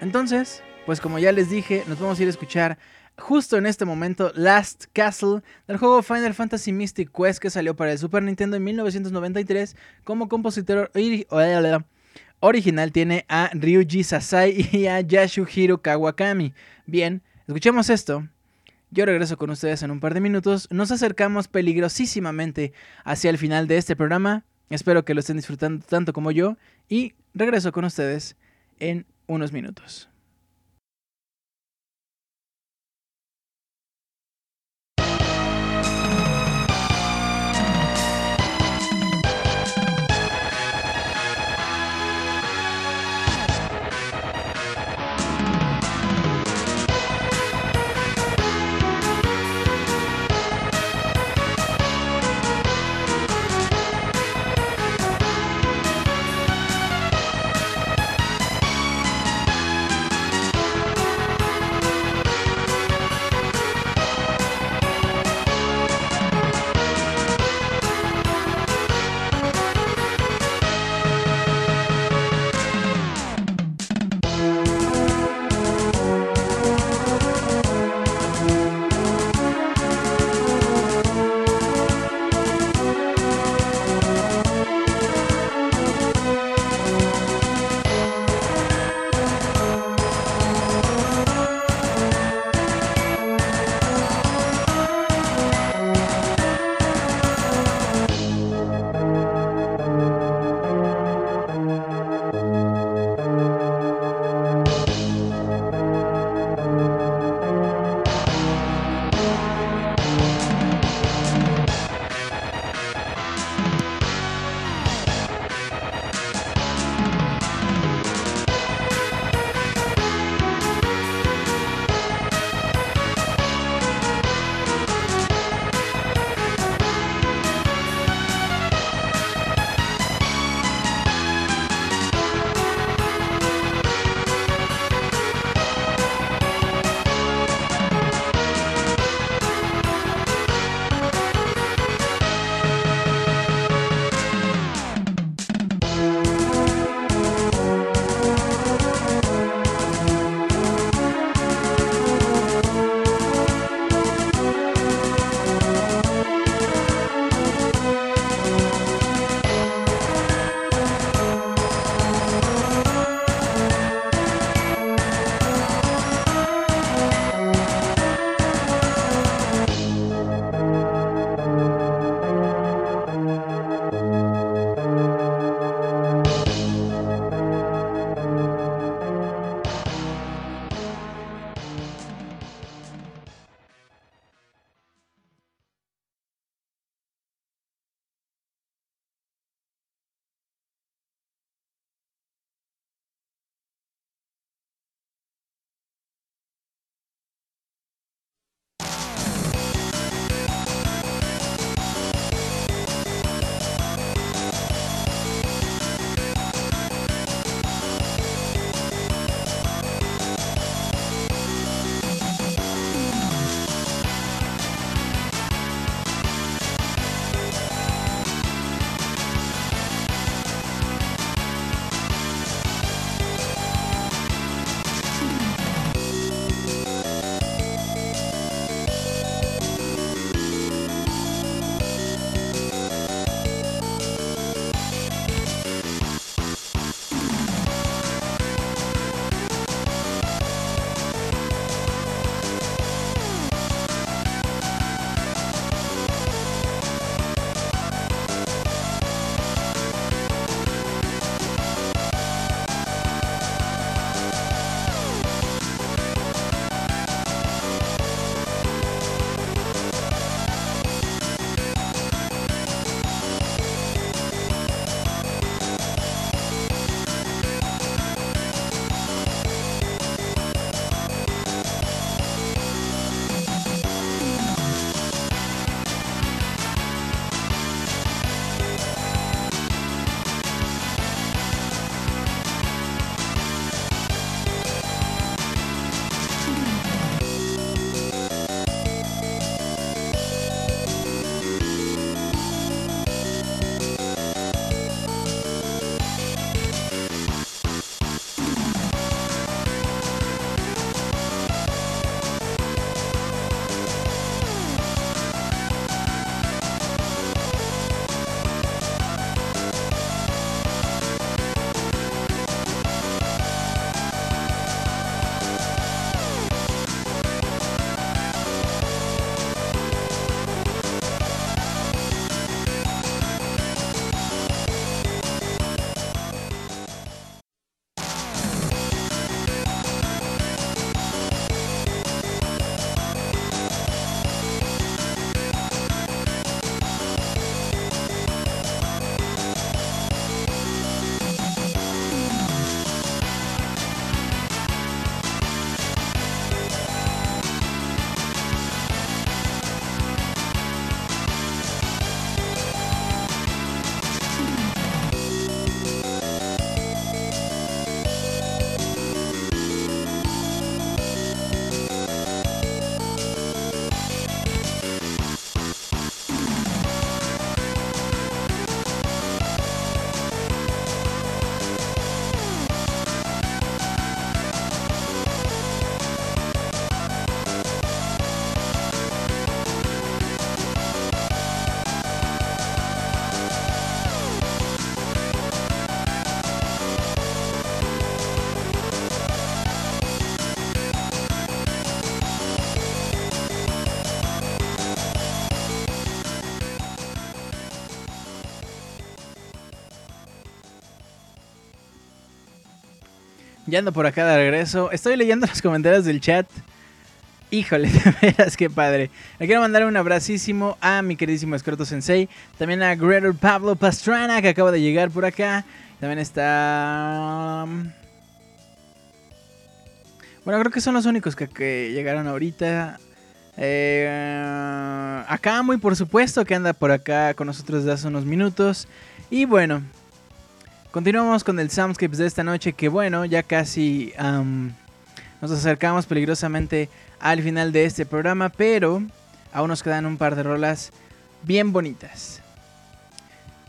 entonces, pues como ya les dije, nos vamos a ir a escuchar justo en este momento Last Castle del juego Final Fantasy Mystic Quest que salió para el Super Nintendo en 1993 como compositor ori- original tiene a Ryuji Sasai y a Yasuhiro Kawakami. Bien, escuchemos esto. Yo regreso con ustedes en un par de minutos. Nos acercamos peligrosísimamente hacia el final de este programa. Espero que lo estén disfrutando tanto como yo y regreso con ustedes en unos minutos. Ya ando por acá de regreso. Estoy leyendo los comentarios del chat. Híjole, de veras, qué padre. Le quiero mandar un abracísimo a mi queridísimo Escroto Sensei. También a Gretor Pablo Pastrana, que acaba de llegar por acá. También está. um, Bueno, creo que son los únicos que, que llegaron ahorita. Eh, acá, muy por supuesto, que anda por acá con nosotros desde hace unos minutos. Y bueno, continuamos con el Soundscapes de esta noche. Que bueno, ya casi nos acercamos peligrosamente al final de este programa. Pero aún nos quedan un par de rolas bien bonitas.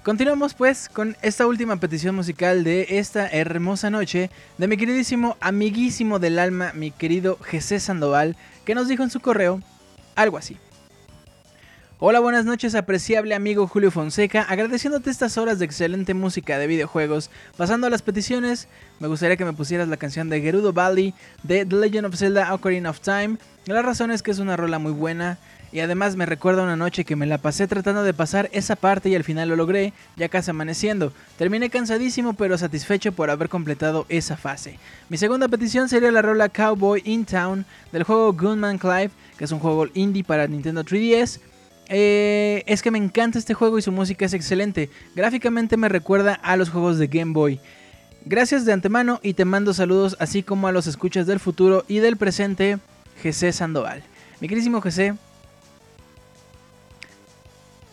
Continuamos pues con esta última petición musical de esta hermosa noche de mi queridísimo amiguísimo del alma, mi querido José Sandoval, que nos dijo en su correo algo así. Hola, buenas noches, apreciable amigo Julio Fonseca, agradeciéndote estas horas de excelente música de videojuegos. Pasando a las peticiones, me gustaría que me pusieras la canción de Gerudo Valley de The Legend of Zelda Ocarina of Time. La razón es que es una rola muy buena y además me recuerda una noche que me la pasé tratando de pasar esa parte y al final lo logré, ya casi amaneciendo. Terminé cansadísimo pero satisfecho por haber completado esa fase. Mi segunda petición sería la rola Cowboy in Town del juego Gunman Clive, que es un juego indie para Nintendo 3DS. Eh, es que me encanta este juego y su música es excelente. Gráficamente me recuerda a los juegos de Game Boy. Gracias de antemano y te mando saludos así como a los escuchas del futuro y del presente, GC Sandoval. Mi querísimo GC,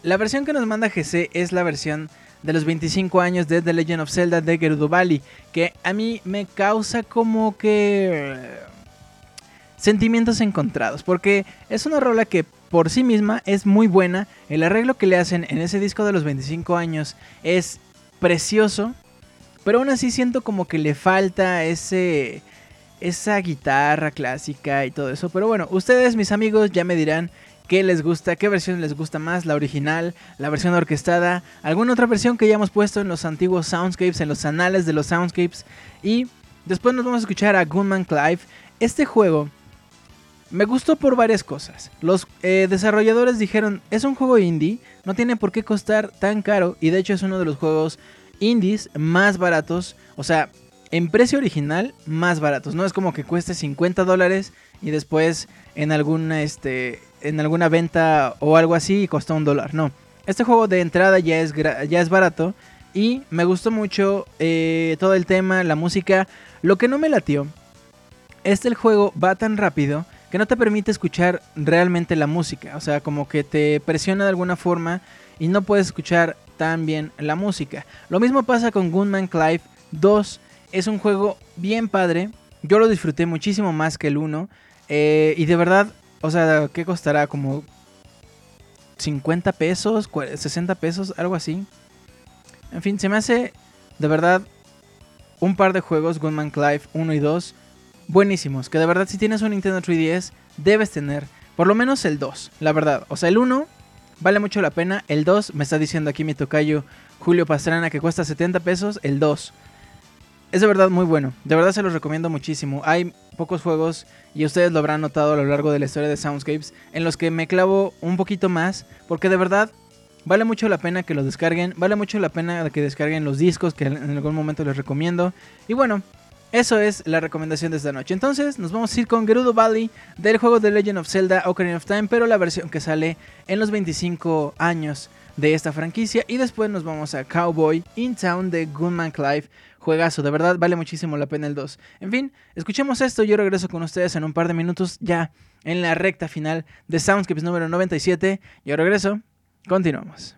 la versión que nos manda GC es la versión de los 25 años de The Legend of Zelda de Gerudo Valley, que a mí me causa como que eh, sentimientos encontrados, porque es una rola que por sí misma es muy buena, el arreglo que le hacen en ese disco de los 25 años es precioso, pero aún así siento como que le falta ese esa guitarra clásica y todo eso, pero bueno, ustedes mis amigos ya me dirán qué les gusta, qué versión les gusta más, la original, la versión orquestada, alguna otra versión que ya hemos puesto en los antiguos soundscapes, en los anales de los soundscapes. Y después nos vamos a escuchar a Gunman Clive. Este juego me gustó por varias cosas. Los eh, desarrolladores dijeron, es un juego indie, no tiene por qué costar tan caro y de hecho es uno de los juegos indies más baratos, o sea, en precio original más baratos, no es como que cueste 50 dólares y después en alguna, este, en alguna venta o algo así costó un dólar, no. Este juego de entrada ya es, ya es barato y me gustó mucho eh, todo el tema, la música. Lo que no me latió es que el juego va tan rápido que no te permite escuchar realmente la música. O sea, como que te presiona de alguna forma y no puedes escuchar tan bien la música. Lo mismo pasa con Gunman Clive 2. Es un juego bien padre. Yo lo disfruté muchísimo más que el 1. eh, y de verdad, o sea, ¿qué costará? Como 50 pesos, cua- 60 pesos, algo así. En fin, se me hace de verdad un par de juegos, Gunman Clive 1 y 2, buenísimos. Que de verdad, si tienes un Nintendo 3DS, debes tener por lo menos el 2, la verdad. O sea, el 1 vale mucho la pena. El 2, me está diciendo aquí mi tocayo Julio Pastrana que cuesta 70 pesos. El 2 es de verdad muy bueno. De verdad se los recomiendo muchísimo. Hay pocos juegos, y ustedes lo habrán notado a lo largo de la historia de Soundscapes, en los que me clavo un poquito más. Porque de verdad vale mucho la pena que lo descarguen. Vale mucho la pena que descarguen los discos que en algún momento les recomiendo. Y bueno, eso es la recomendación de esta noche. Entonces, nos vamos a ir con Gerudo Valley del juego The Legend of Zelda Ocarina of Time, pero la versión que sale en los 25 años de esta franquicia. Y después nos vamos a Cowboy in Town de Gunman Clive. Juegazo, de verdad vale muchísimo la pena el 2. En fin, escuchemos esto. Yo regreso con ustedes en un par de minutos ya en la recta final de Soundscapes número 97. Yo regreso. Continuamos.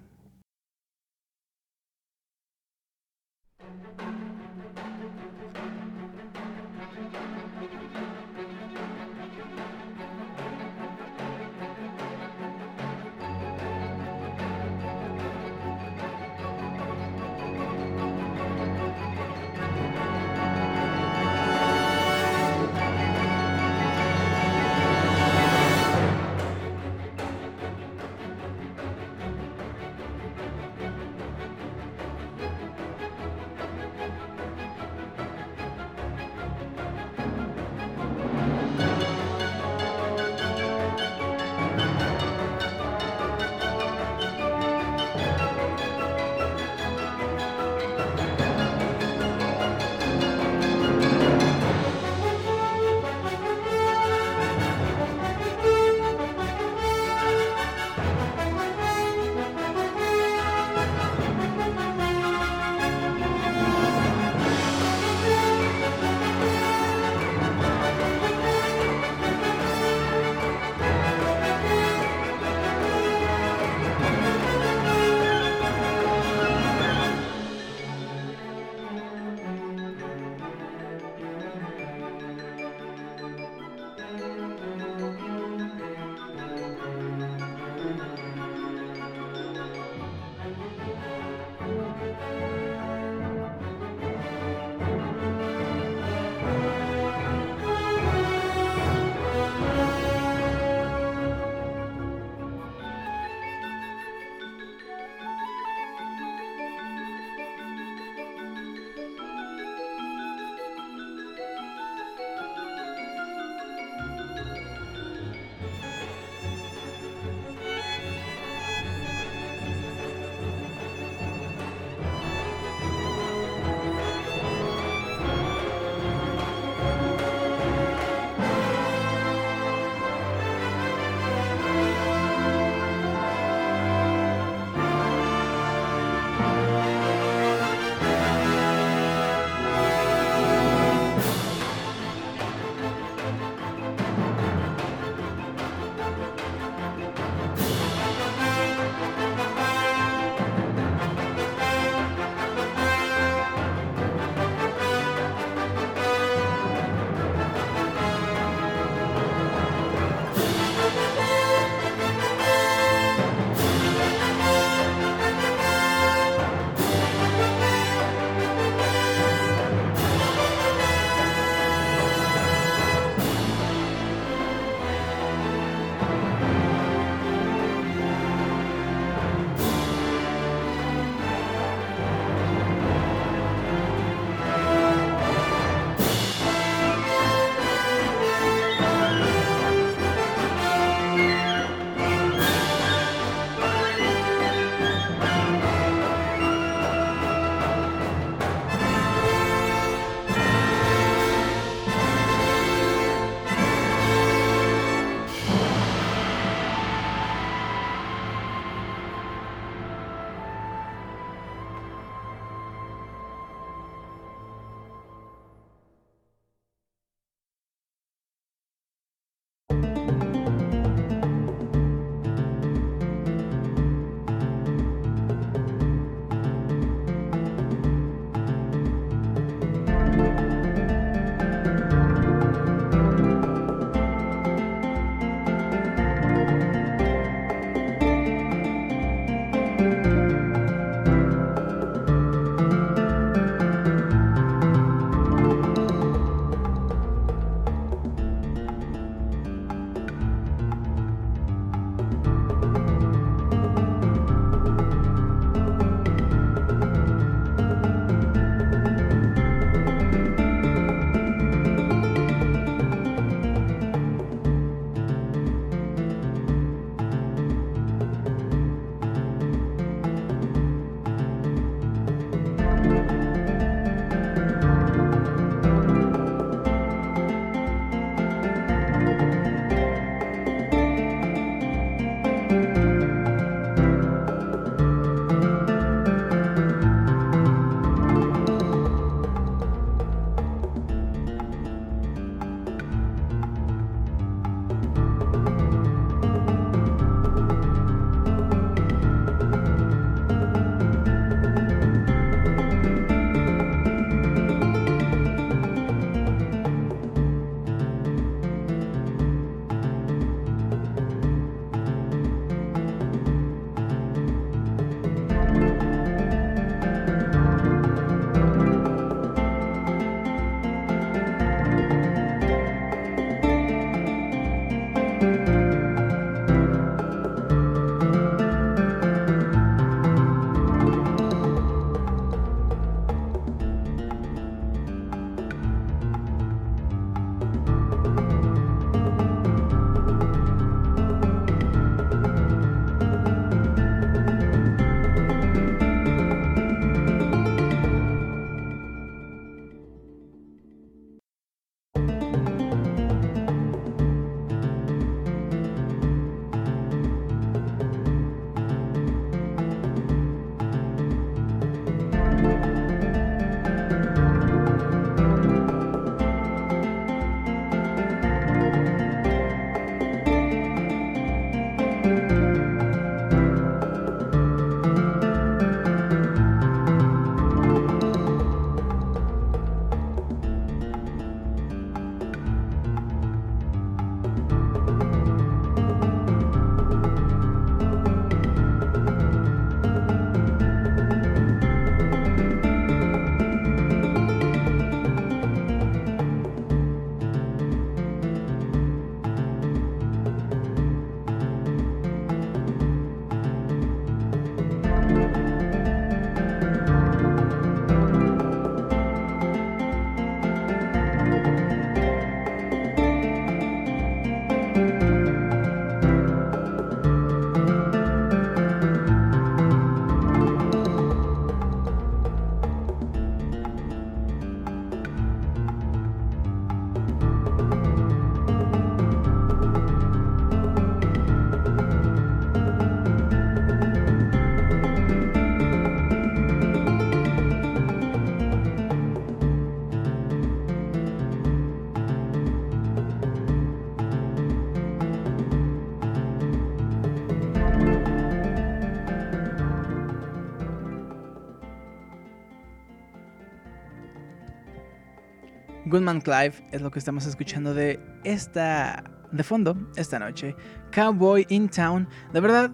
Goodman Clive es lo que estamos escuchando de esta de fondo esta noche. Cowboy in Town. De verdad,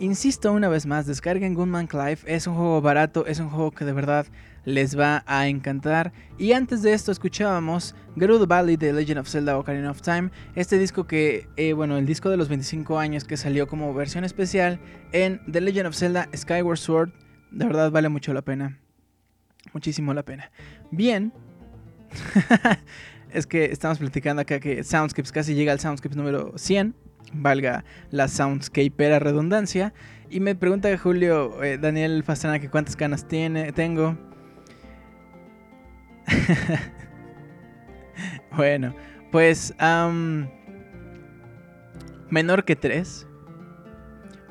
insisto una vez más, descarguen Goodman Clive. Es un juego barato, es un juego que de verdad les va a encantar. Y antes de esto escuchábamos Gerudo Valley de Legend of Zelda Ocarina of Time. Este disco que, eh, bueno, el disco de los 25 años que salió como versión especial en The Legend of Zelda Skyward Sword. De verdad vale mucho la pena. Muchísimo la pena. Bien. es que estamos platicando acá que Soundscapes casi llega al Soundscapes número 100. Valga la Soundscapera redundancia. Y me pregunta Julio, eh, Daniel Pastrana, que cuántas canas tiene, tengo. bueno, pues menor que 3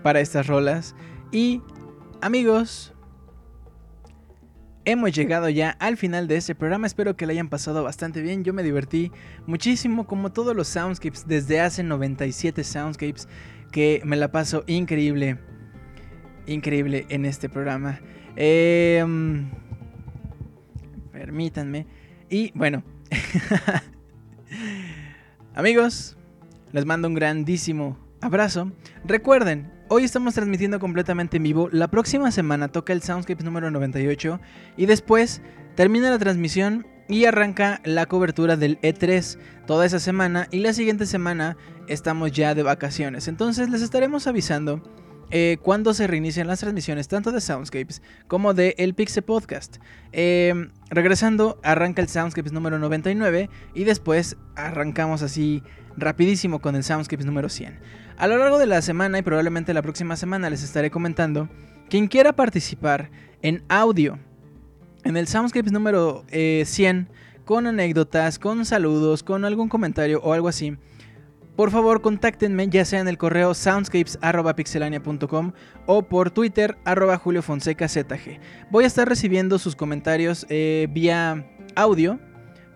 para estas rolas. Y amigos, hemos llegado ya al final de este programa. Espero que le hayan pasado bastante bien. Yo me divertí muchísimo, como todos los soundscapes, desde hace 97 soundscapes, que me la paso increíble. Increíble en este programa. Em, permítanme. Y bueno, amigos, les mando un grandísimo abrazo. Recuerden, hoy estamos transmitiendo completamente en vivo. La próxima semana toca el Soundscapes número 98 y después termina la transmisión y arranca la cobertura del E3 toda esa semana y la siguiente semana estamos ya de vacaciones. Entonces les estaremos avisando eh, cuando se reinician las transmisiones tanto de Soundscapes como de El Pixel Podcast. Eh, regresando, arranca el Soundscapes número 99 y después arrancamos así rapidísimo con el Soundscapes número 100. A lo largo de la semana y probablemente la próxima semana les estaré comentando quien quiera participar en audio en el Soundscapes número eh, 100 con anécdotas, con saludos, con algún comentario o algo así. Por favor, contáctenme ya sea en el correo soundscapes.pixelania.com o por Twitter arroba Julio Fonseca ZG. Voy a estar recibiendo sus comentarios eh, vía audio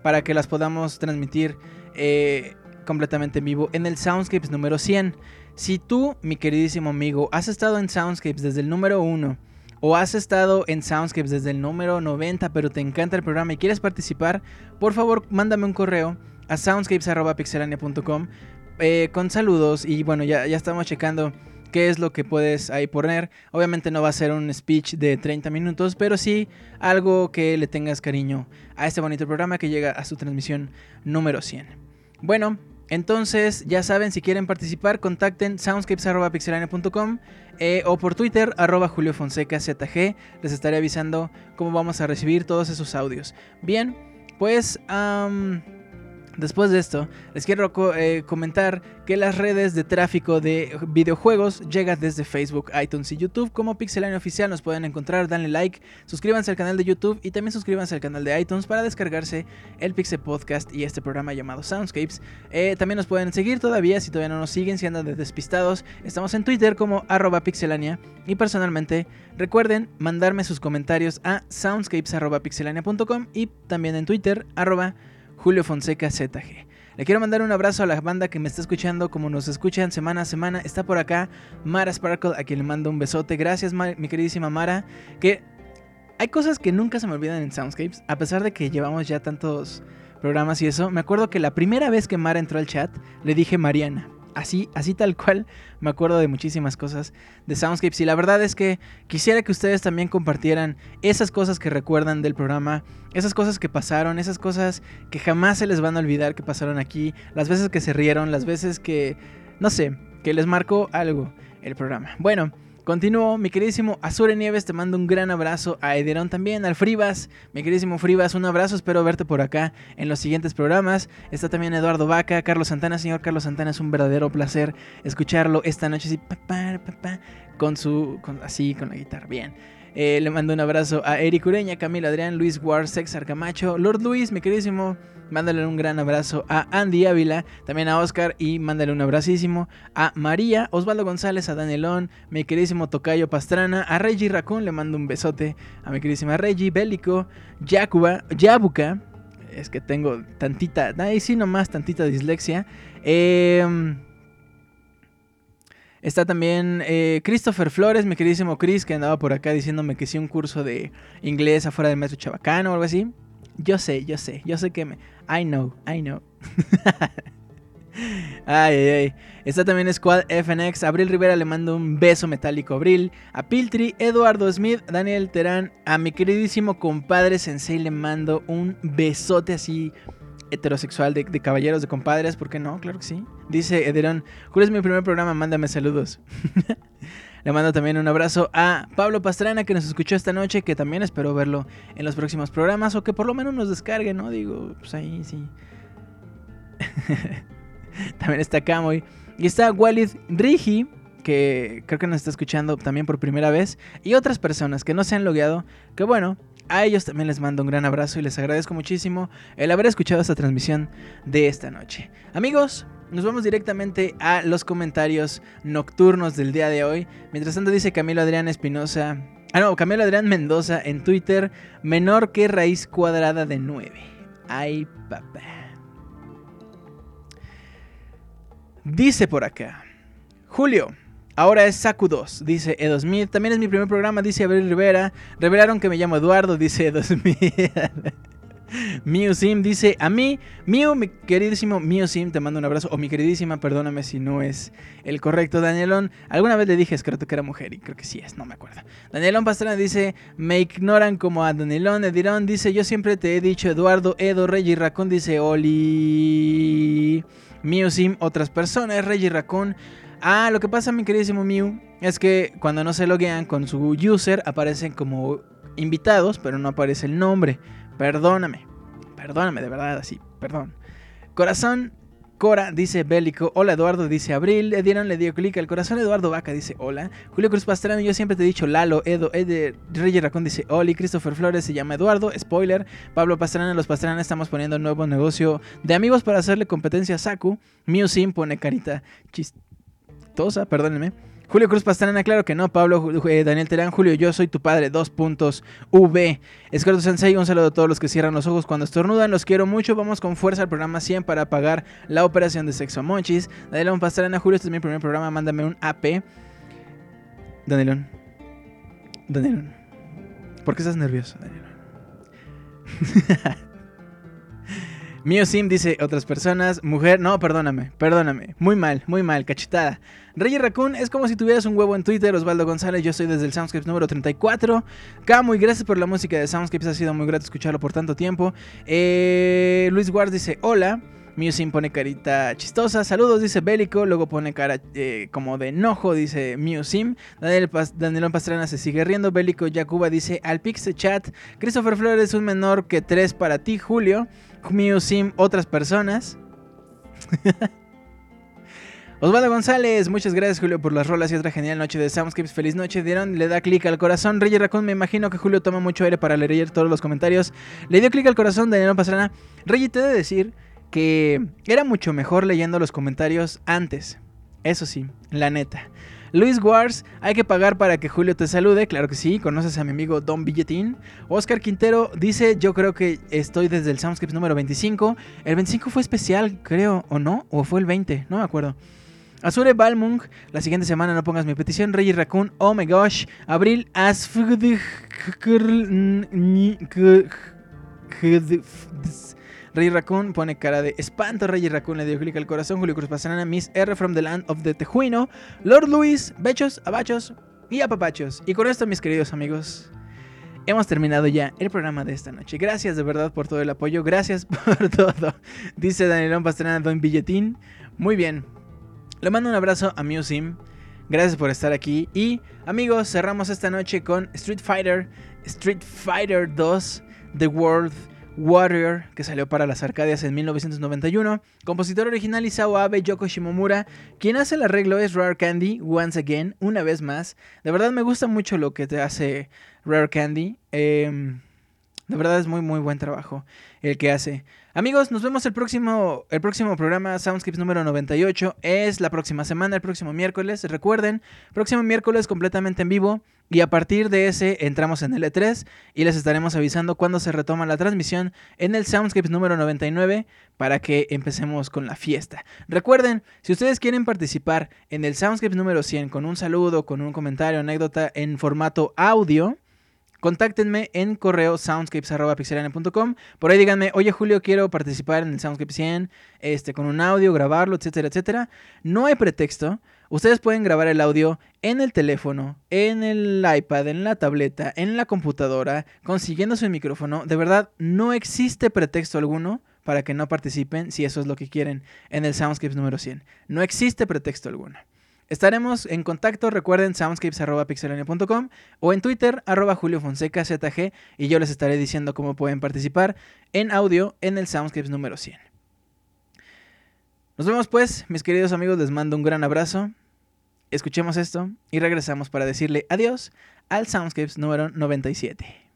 para que las podamos transmitir eh, completamente en vivo en el Soundscapes número 100. Si tú, mi queridísimo amigo, has estado en Soundscapes desde el número 1 o has estado en Soundscapes desde el número 90 pero te encanta el programa y quieres participar, por favor mándame un correo a soundscapes.pixelania.com eh, con saludos y bueno, ya, ya estamos checando qué es lo que puedes ahí poner. Obviamente no va a ser un speech de 30 minutos, pero sí algo que le tengas cariño a este bonito programa que llega a su transmisión número 100. Bueno, entonces ya saben, si quieren participar, contacten soundscapes.pixelania.com eh, o por Twitter, arroba Julio Fonseca ZG. Les estaré avisando cómo vamos a recibir todos esos audios. Bien, pues... am, Después de esto, les quiero eh, comentar que las redes de tráfico de videojuegos llegan desde Facebook, iTunes y YouTube. Como Pixelania Oficial nos pueden encontrar, denle like, suscríbanse al canal de YouTube y también suscríbanse al canal de iTunes para descargarse el Pixel Podcast y este programa llamado Soundscapes. Eh, también nos pueden seguir todavía, si todavía no nos siguen, si andan de despistados. Estamos en Twitter como arroba pixelania y personalmente recuerden mandarme sus comentarios a soundscapes.pixelania.com y también en Twitter arroba Julio Fonseca ZG. Le quiero mandar un abrazo a la banda que me está escuchando, como nos escuchan semana a semana. Está por acá Mara Sparkle, a quien le mando un besote. Gracias, mi queridísima Mara. Que hay cosas que nunca se me olvidan en Soundscapes, a pesar de que llevamos ya tantos programas y eso. Me acuerdo que la primera vez que Mara entró al chat, le dije Mariana. Así, así tal cual, me acuerdo de muchísimas cosas de Soundscapes. Y la verdad es que quisiera que ustedes también compartieran esas cosas que recuerdan del programa, esas cosas que pasaron, esas cosas que jamás se les van a olvidar que pasaron aquí, las veces que se rieron, las veces que, no sé, que les marcó algo el programa. Bueno, continúo, mi queridísimo Azure Nieves, te mando un gran abrazo, a Ederón también, al Fribas, mi queridísimo Fribas, un abrazo, espero verte por acá en los siguientes programas. Está también Eduardo Vaca, Carlos Santana, señor Carlos Santana, es un verdadero placer escucharlo esta noche así, con su, así, con la guitarra, bien. Eh, le mando un abrazo a Eric Ureña, Camilo Adrián, Luis Ward, César Camacho, Lord Luis, mi queridísimo. Mándale un gran abrazo a Andy Ávila, también a Oscar y mándale un abracísimo a María, Osvaldo González, a Danielón, mi queridísimo Tocayo Pastrana, a Reggie Raccoon, le mando un besote a mi queridísima Reggie, Bélico, Yacuba, Yabuca, es que tengo tantita, ahí sí nomás tantita dislexia. Eh, Está también eh, Christopher Flores, mi queridísimo Chris, que andaba por acá diciéndome que sí un curso de inglés afuera del metro Chabacano o algo así. Yo sé, yo sé, yo sé que me... I know, I know. Ay, ay, ay. Está también Squad FNX. Abril Rivera le mando un beso metálico Abril. A Piltri, Eduardo Smith, Daniel Terán. A mi queridísimo compadre Sensei le mando un besote así heterosexual de, de caballeros, de compadres. ¿Por qué no? Claro que sí. Dice Ederón, Julio es mi primer programa, mándame saludos. Le mando también un abrazo a Pablo Pastrana que nos escuchó esta noche, que también espero verlo en los próximos programas o que por lo menos nos descargue, ¿no? Digo, pues ahí sí. también está Camoy. Y está Walid Rigi, que creo que nos está escuchando también por primera vez. Y otras personas que no se han logueado, que bueno, a ellos también les mando un gran abrazo y les agradezco muchísimo el haber escuchado esta transmisión de esta noche. Amigos, nos vamos directamente a los comentarios nocturnos del día de hoy. Mientras tanto dice Camilo Adrián Espinosa. Ah, no, Camilo Adrián Mendoza en Twitter. Menor que raíz cuadrada de 9. Ay, papá. Dice por acá. Julio. Ahora es Saku 2, dice Edo Smith. También es mi primer programa, dice Abril Rivera. Revelaron que me llamo Eduardo, dice Edo Smith. Sim dice, a mí, Miu, mi queridísimo Sim, te mando un abrazo. O mi queridísima, perdóname si no es el correcto. Danielón, alguna vez le dije, creo que era mujer y creo que sí es, no me acuerdo. Danielón Pastrana dice, me ignoran como a Danielón. Edirón dice, yo siempre te he dicho Eduardo, Edo, Reggie Raccoon dice, Oli. Sim, otras personas, Reggie Raccoon. Ah, lo que pasa, mi queridísimo Miu, es que cuando no se loguean con su user, aparecen como invitados, pero no aparece el nombre. Perdóname. Perdóname, de verdad, así. Perdón. Corazón. Cora dice Bélico. Hola Eduardo, dice Abril. Edieron le dio clic al corazón. Eduardo Vaca dice hola. Julio Cruz Pastrana, yo siempre te he dicho Lalo. Edo, Ede, Reyes Racón dice Oli. Christopher Flores se llama Eduardo. Spoiler. Pablo Pastrana, los Pastrana estamos poniendo un nuevo negocio de amigos para hacerle competencia a Saku. Miu Sim pone carita chistosa, perdónenme. Julio Cruz Pastrana, claro que no. Pablo, eh, Daniel Terán, Julio, yo soy tu padre. Dos puntos. V. Escorto Sensei, un saludo a todos los que cierran los ojos cuando estornudan. Los quiero mucho. Vamos con fuerza al programa 100 para pagar la operación de sexo Monchis. Danielón Pastrana, Julio, este es mi primer programa. Mándame un AP. Danielón. Danielón. ¿Por qué estás nervioso, Danielón? Mio Sim dice otras personas, mujer, no, perdóname, perdóname, muy mal, muy mal, cachetada. Rey Raccoon es como si tuvieras un huevo en Twitter, Osvaldo González, yo soy desde el Soundscapes número 34. Camu, y gracias por la música de Soundscapes, ha sido muy grato escucharlo por tanto tiempo. Eh, Luis Guard dice, hola. Musim pone carita chistosa, saludos, dice Bélico, luego pone cara eh, como de enojo, dice Musim. Daniel Danielón Pastrana se sigue riendo, Bélico Yacuba dice al Pixel Chat, Christopher Flores un menor que tres para ti, Julio. Musim, otras personas. Osvaldo González, muchas gracias Julio por las rolas y otra genial noche de Soundscapes. Feliz noche, dieron, le da clic al corazón. Reyes Raccoon, me imagino que Julio toma mucho aire para leer todos los comentarios. Le dio clic al corazón, Daniel Pastrana. Rey, te he de decir que era mucho mejor leyendo los comentarios antes. Eso sí, la neta. Luis Wars, hay que pagar para que Julio te salude. Claro que sí, conoces a mi amigo Don Billetín. Oscar Quintero dice: Yo creo que estoy desde el Soundscapes número 25. El 25 fue especial, creo, o no, o fue el 20, no me acuerdo. Azure Balmung, la siguiente semana no pongas mi petición. Reggie Raccoon, oh my gosh. Abril As. Rey Raccoon pone cara de espanto. Rey Raccoon le dio clic al corazón. Julio Cruz Pastrana, Miss R from the land of the Tejuino. Lord Luis, bechos, abachos y apapachos. Y con esto, mis queridos amigos, hemos terminado ya el programa de esta noche. Gracias de verdad por todo el apoyo. Gracias por todo. Dice Danielón Pastrana, Don Billetín. Muy bien. Le mando un abrazo a Musim. Gracias por estar aquí. Y amigos, cerramos esta noche con Street Fighter, Street Fighter 2, The World Warrior, que salió para las Arcadias en 1991. Compositor original Isao Abe Yoko Shimomura. Quien hace el arreglo es Rare Candy, once again, una vez más. De verdad me gusta mucho lo que te hace Rare Candy. Eh, de verdad es muy, muy buen trabajo el que hace. Amigos, nos vemos el próximo, el próximo programa Soundscapes número 98. Es la próxima semana, el próximo miércoles. Recuerden, próximo miércoles completamente en vivo. Y a partir de ese entramos en el E3 y les estaremos avisando cuando se retoma la transmisión en el Soundscapes número 99 para que empecemos con la fiesta. Recuerden, si ustedes quieren participar en el Soundscapes número 100 con un saludo, con un comentario, anécdota en formato audio, contáctenme en correo soundscapes.pixelania.com. Por ahí díganme, oye Julio, quiero participar en el Soundscape 100, este, con un audio, grabarlo, etcétera, etcétera. No hay pretexto. Ustedes pueden grabar el audio en el teléfono, en el iPad, en la tableta, en la computadora, consiguiendo su micrófono. De verdad, no existe pretexto alguno para que no participen si eso es lo que quieren en el Soundscapes número 100. No existe pretexto alguno. Estaremos en contacto, recuerden soundscapes.pixelania.com o en Twitter, arroba y yo les estaré diciendo cómo pueden participar en audio en el Soundscapes número 100. Nos vemos pues, mis queridos amigos, les mando un gran abrazo. Escuchemos esto y regresamos para decirle adiós al Soundscapes número 97.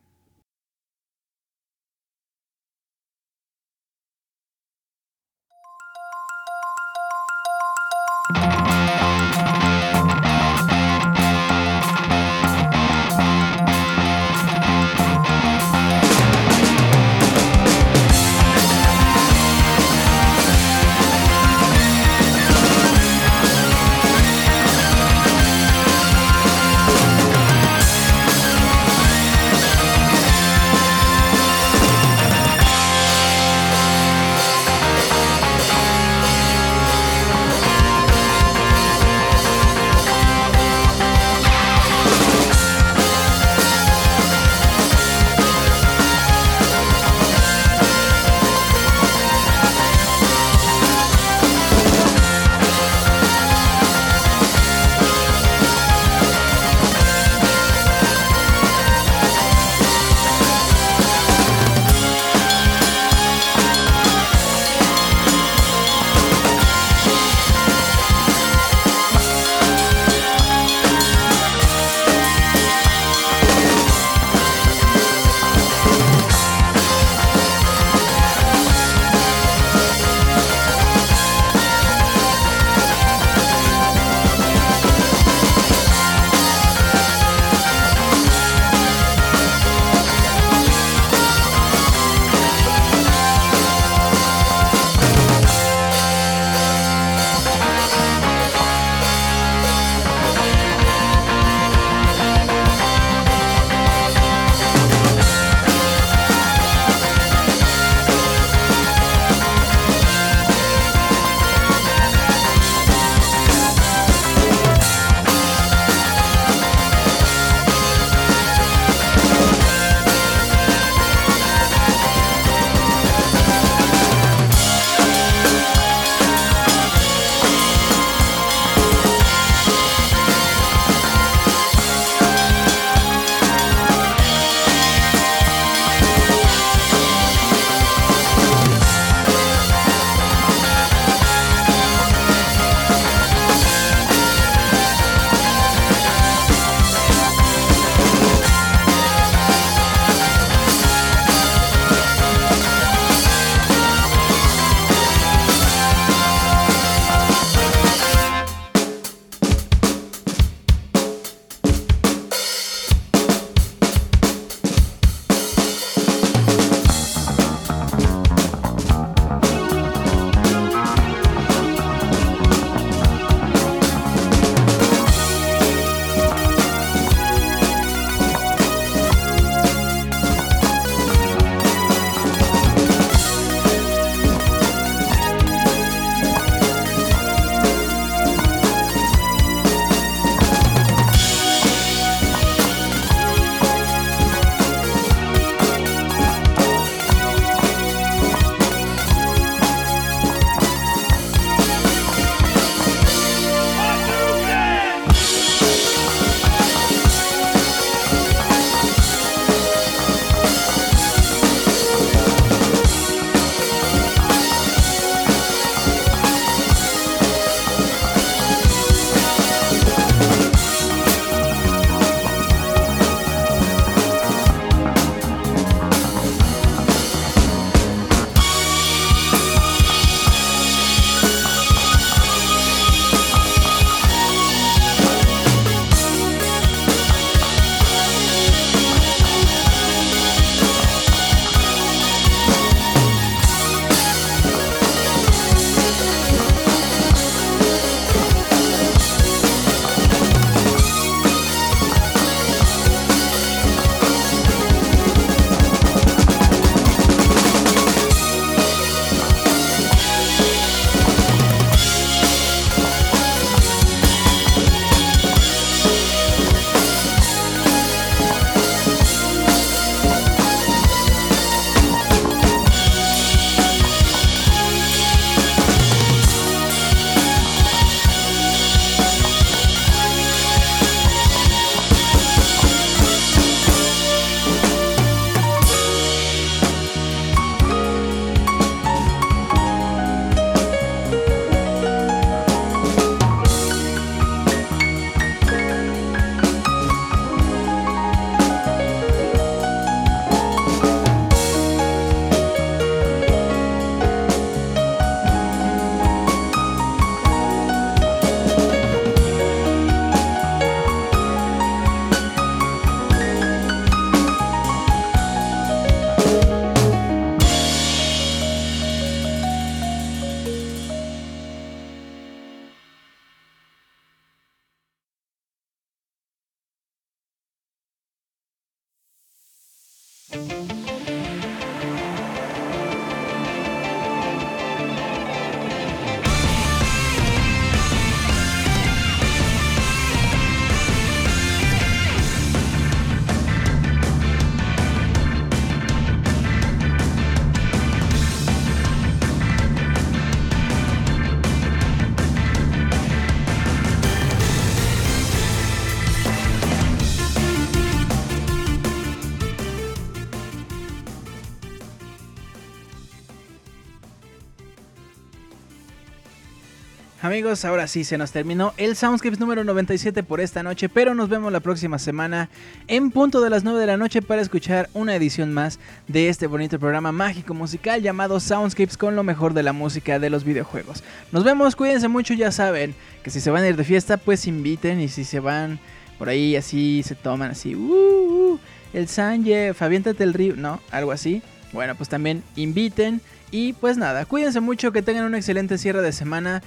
Amigos, ahora sí se nos terminó el Soundscapes número 97 por esta noche, pero nos vemos la próxima semana en punto de las 9 de la noche para escuchar una edición más de este bonito programa mágico musical llamado Soundscapes con lo mejor de la música de los videojuegos. Nos vemos, cuídense mucho, ya saben que si se van a ir de fiesta, pues inviten y si se van por ahí así, se toman así, uh, uh, el Sanje, aviéntate el río, no, algo así. Bueno, pues también inviten y pues nada, cuídense mucho, que tengan un excelente cierre de semana.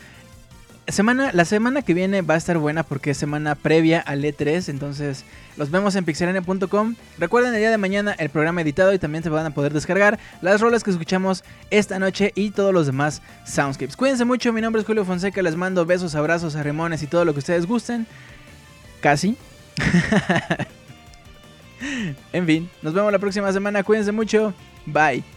Semana, la semana que viene va a estar buena porque es semana previa al E3, entonces los vemos en pixelania.com. Recuerden el día de mañana el programa editado y también se van a poder descargar las rolas que escuchamos esta noche y todos los demás soundscapes. Cuídense mucho, mi nombre es Julio Fonseca, les mando besos, abrazos, arremones y todo lo que ustedes gusten. Casi. en fin, nos vemos la próxima semana, cuídense mucho, bye.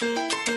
Thank you.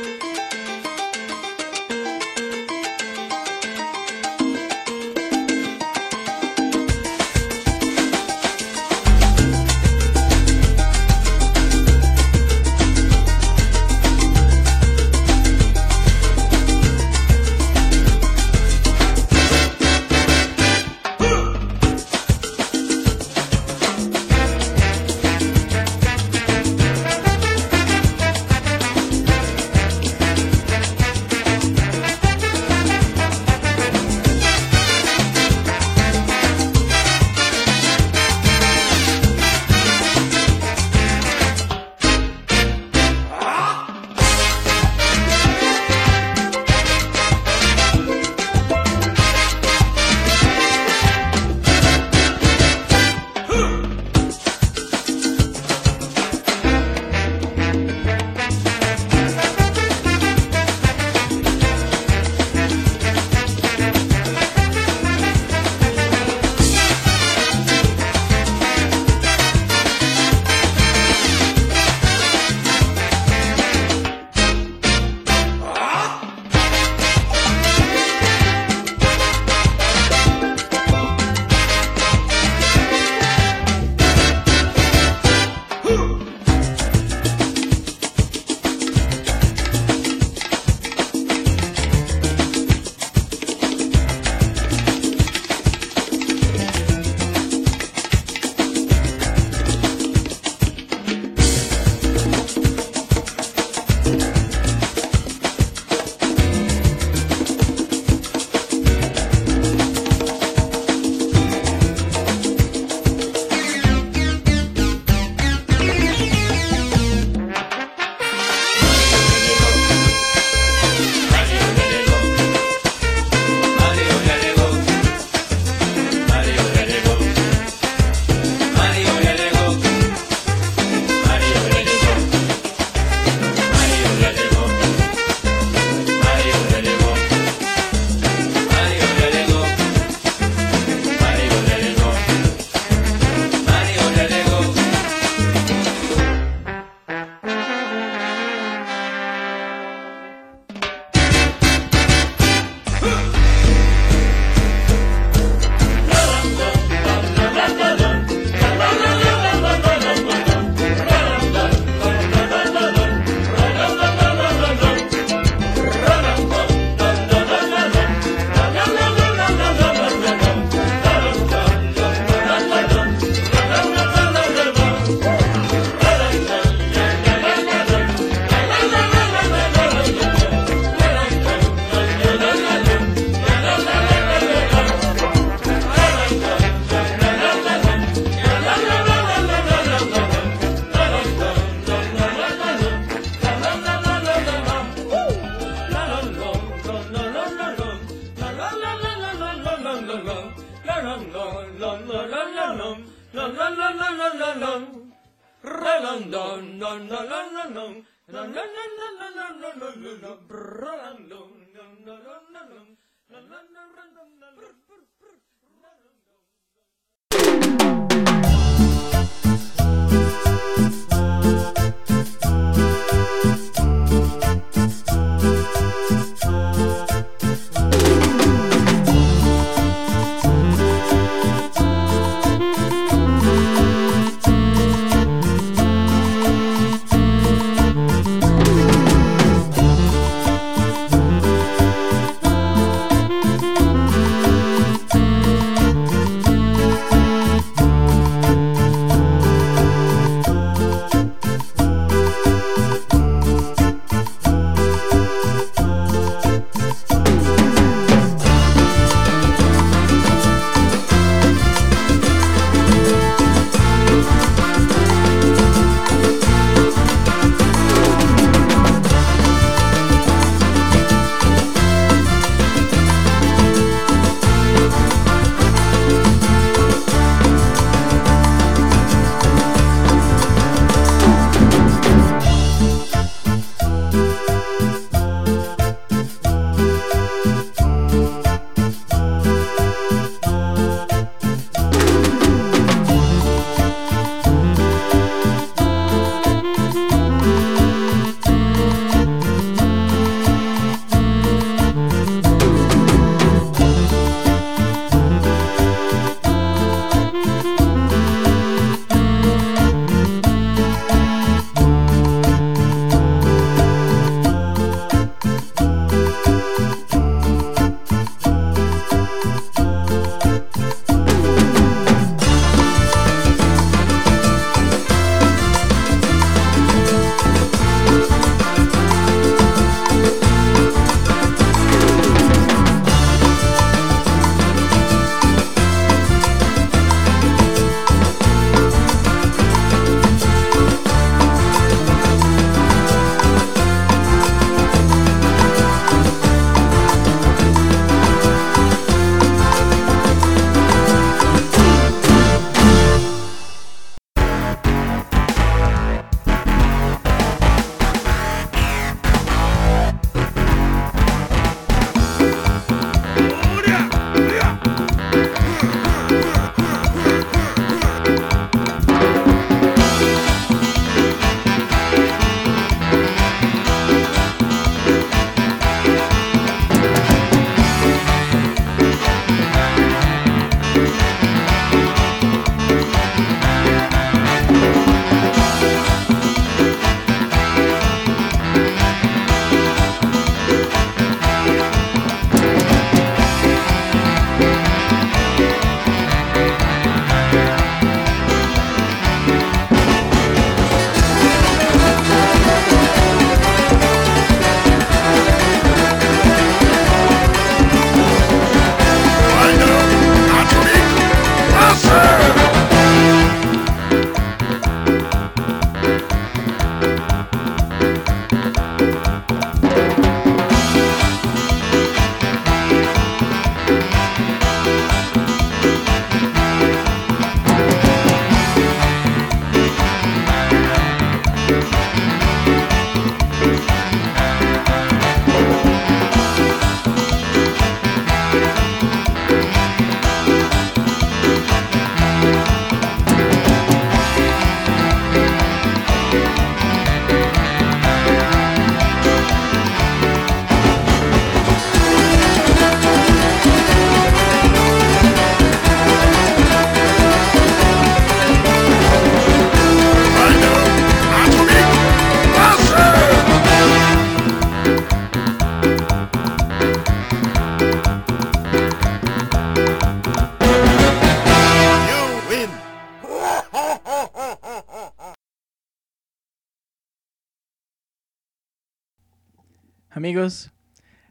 Amigos,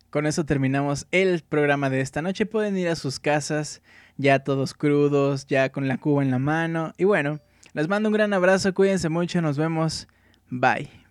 con eso terminamos el programa de esta noche. Pueden ir a sus casas ya todos crudos, ya con la cuba en la mano. Y bueno, les mando un gran abrazo, cuídense mucho, nos vemos. Bye.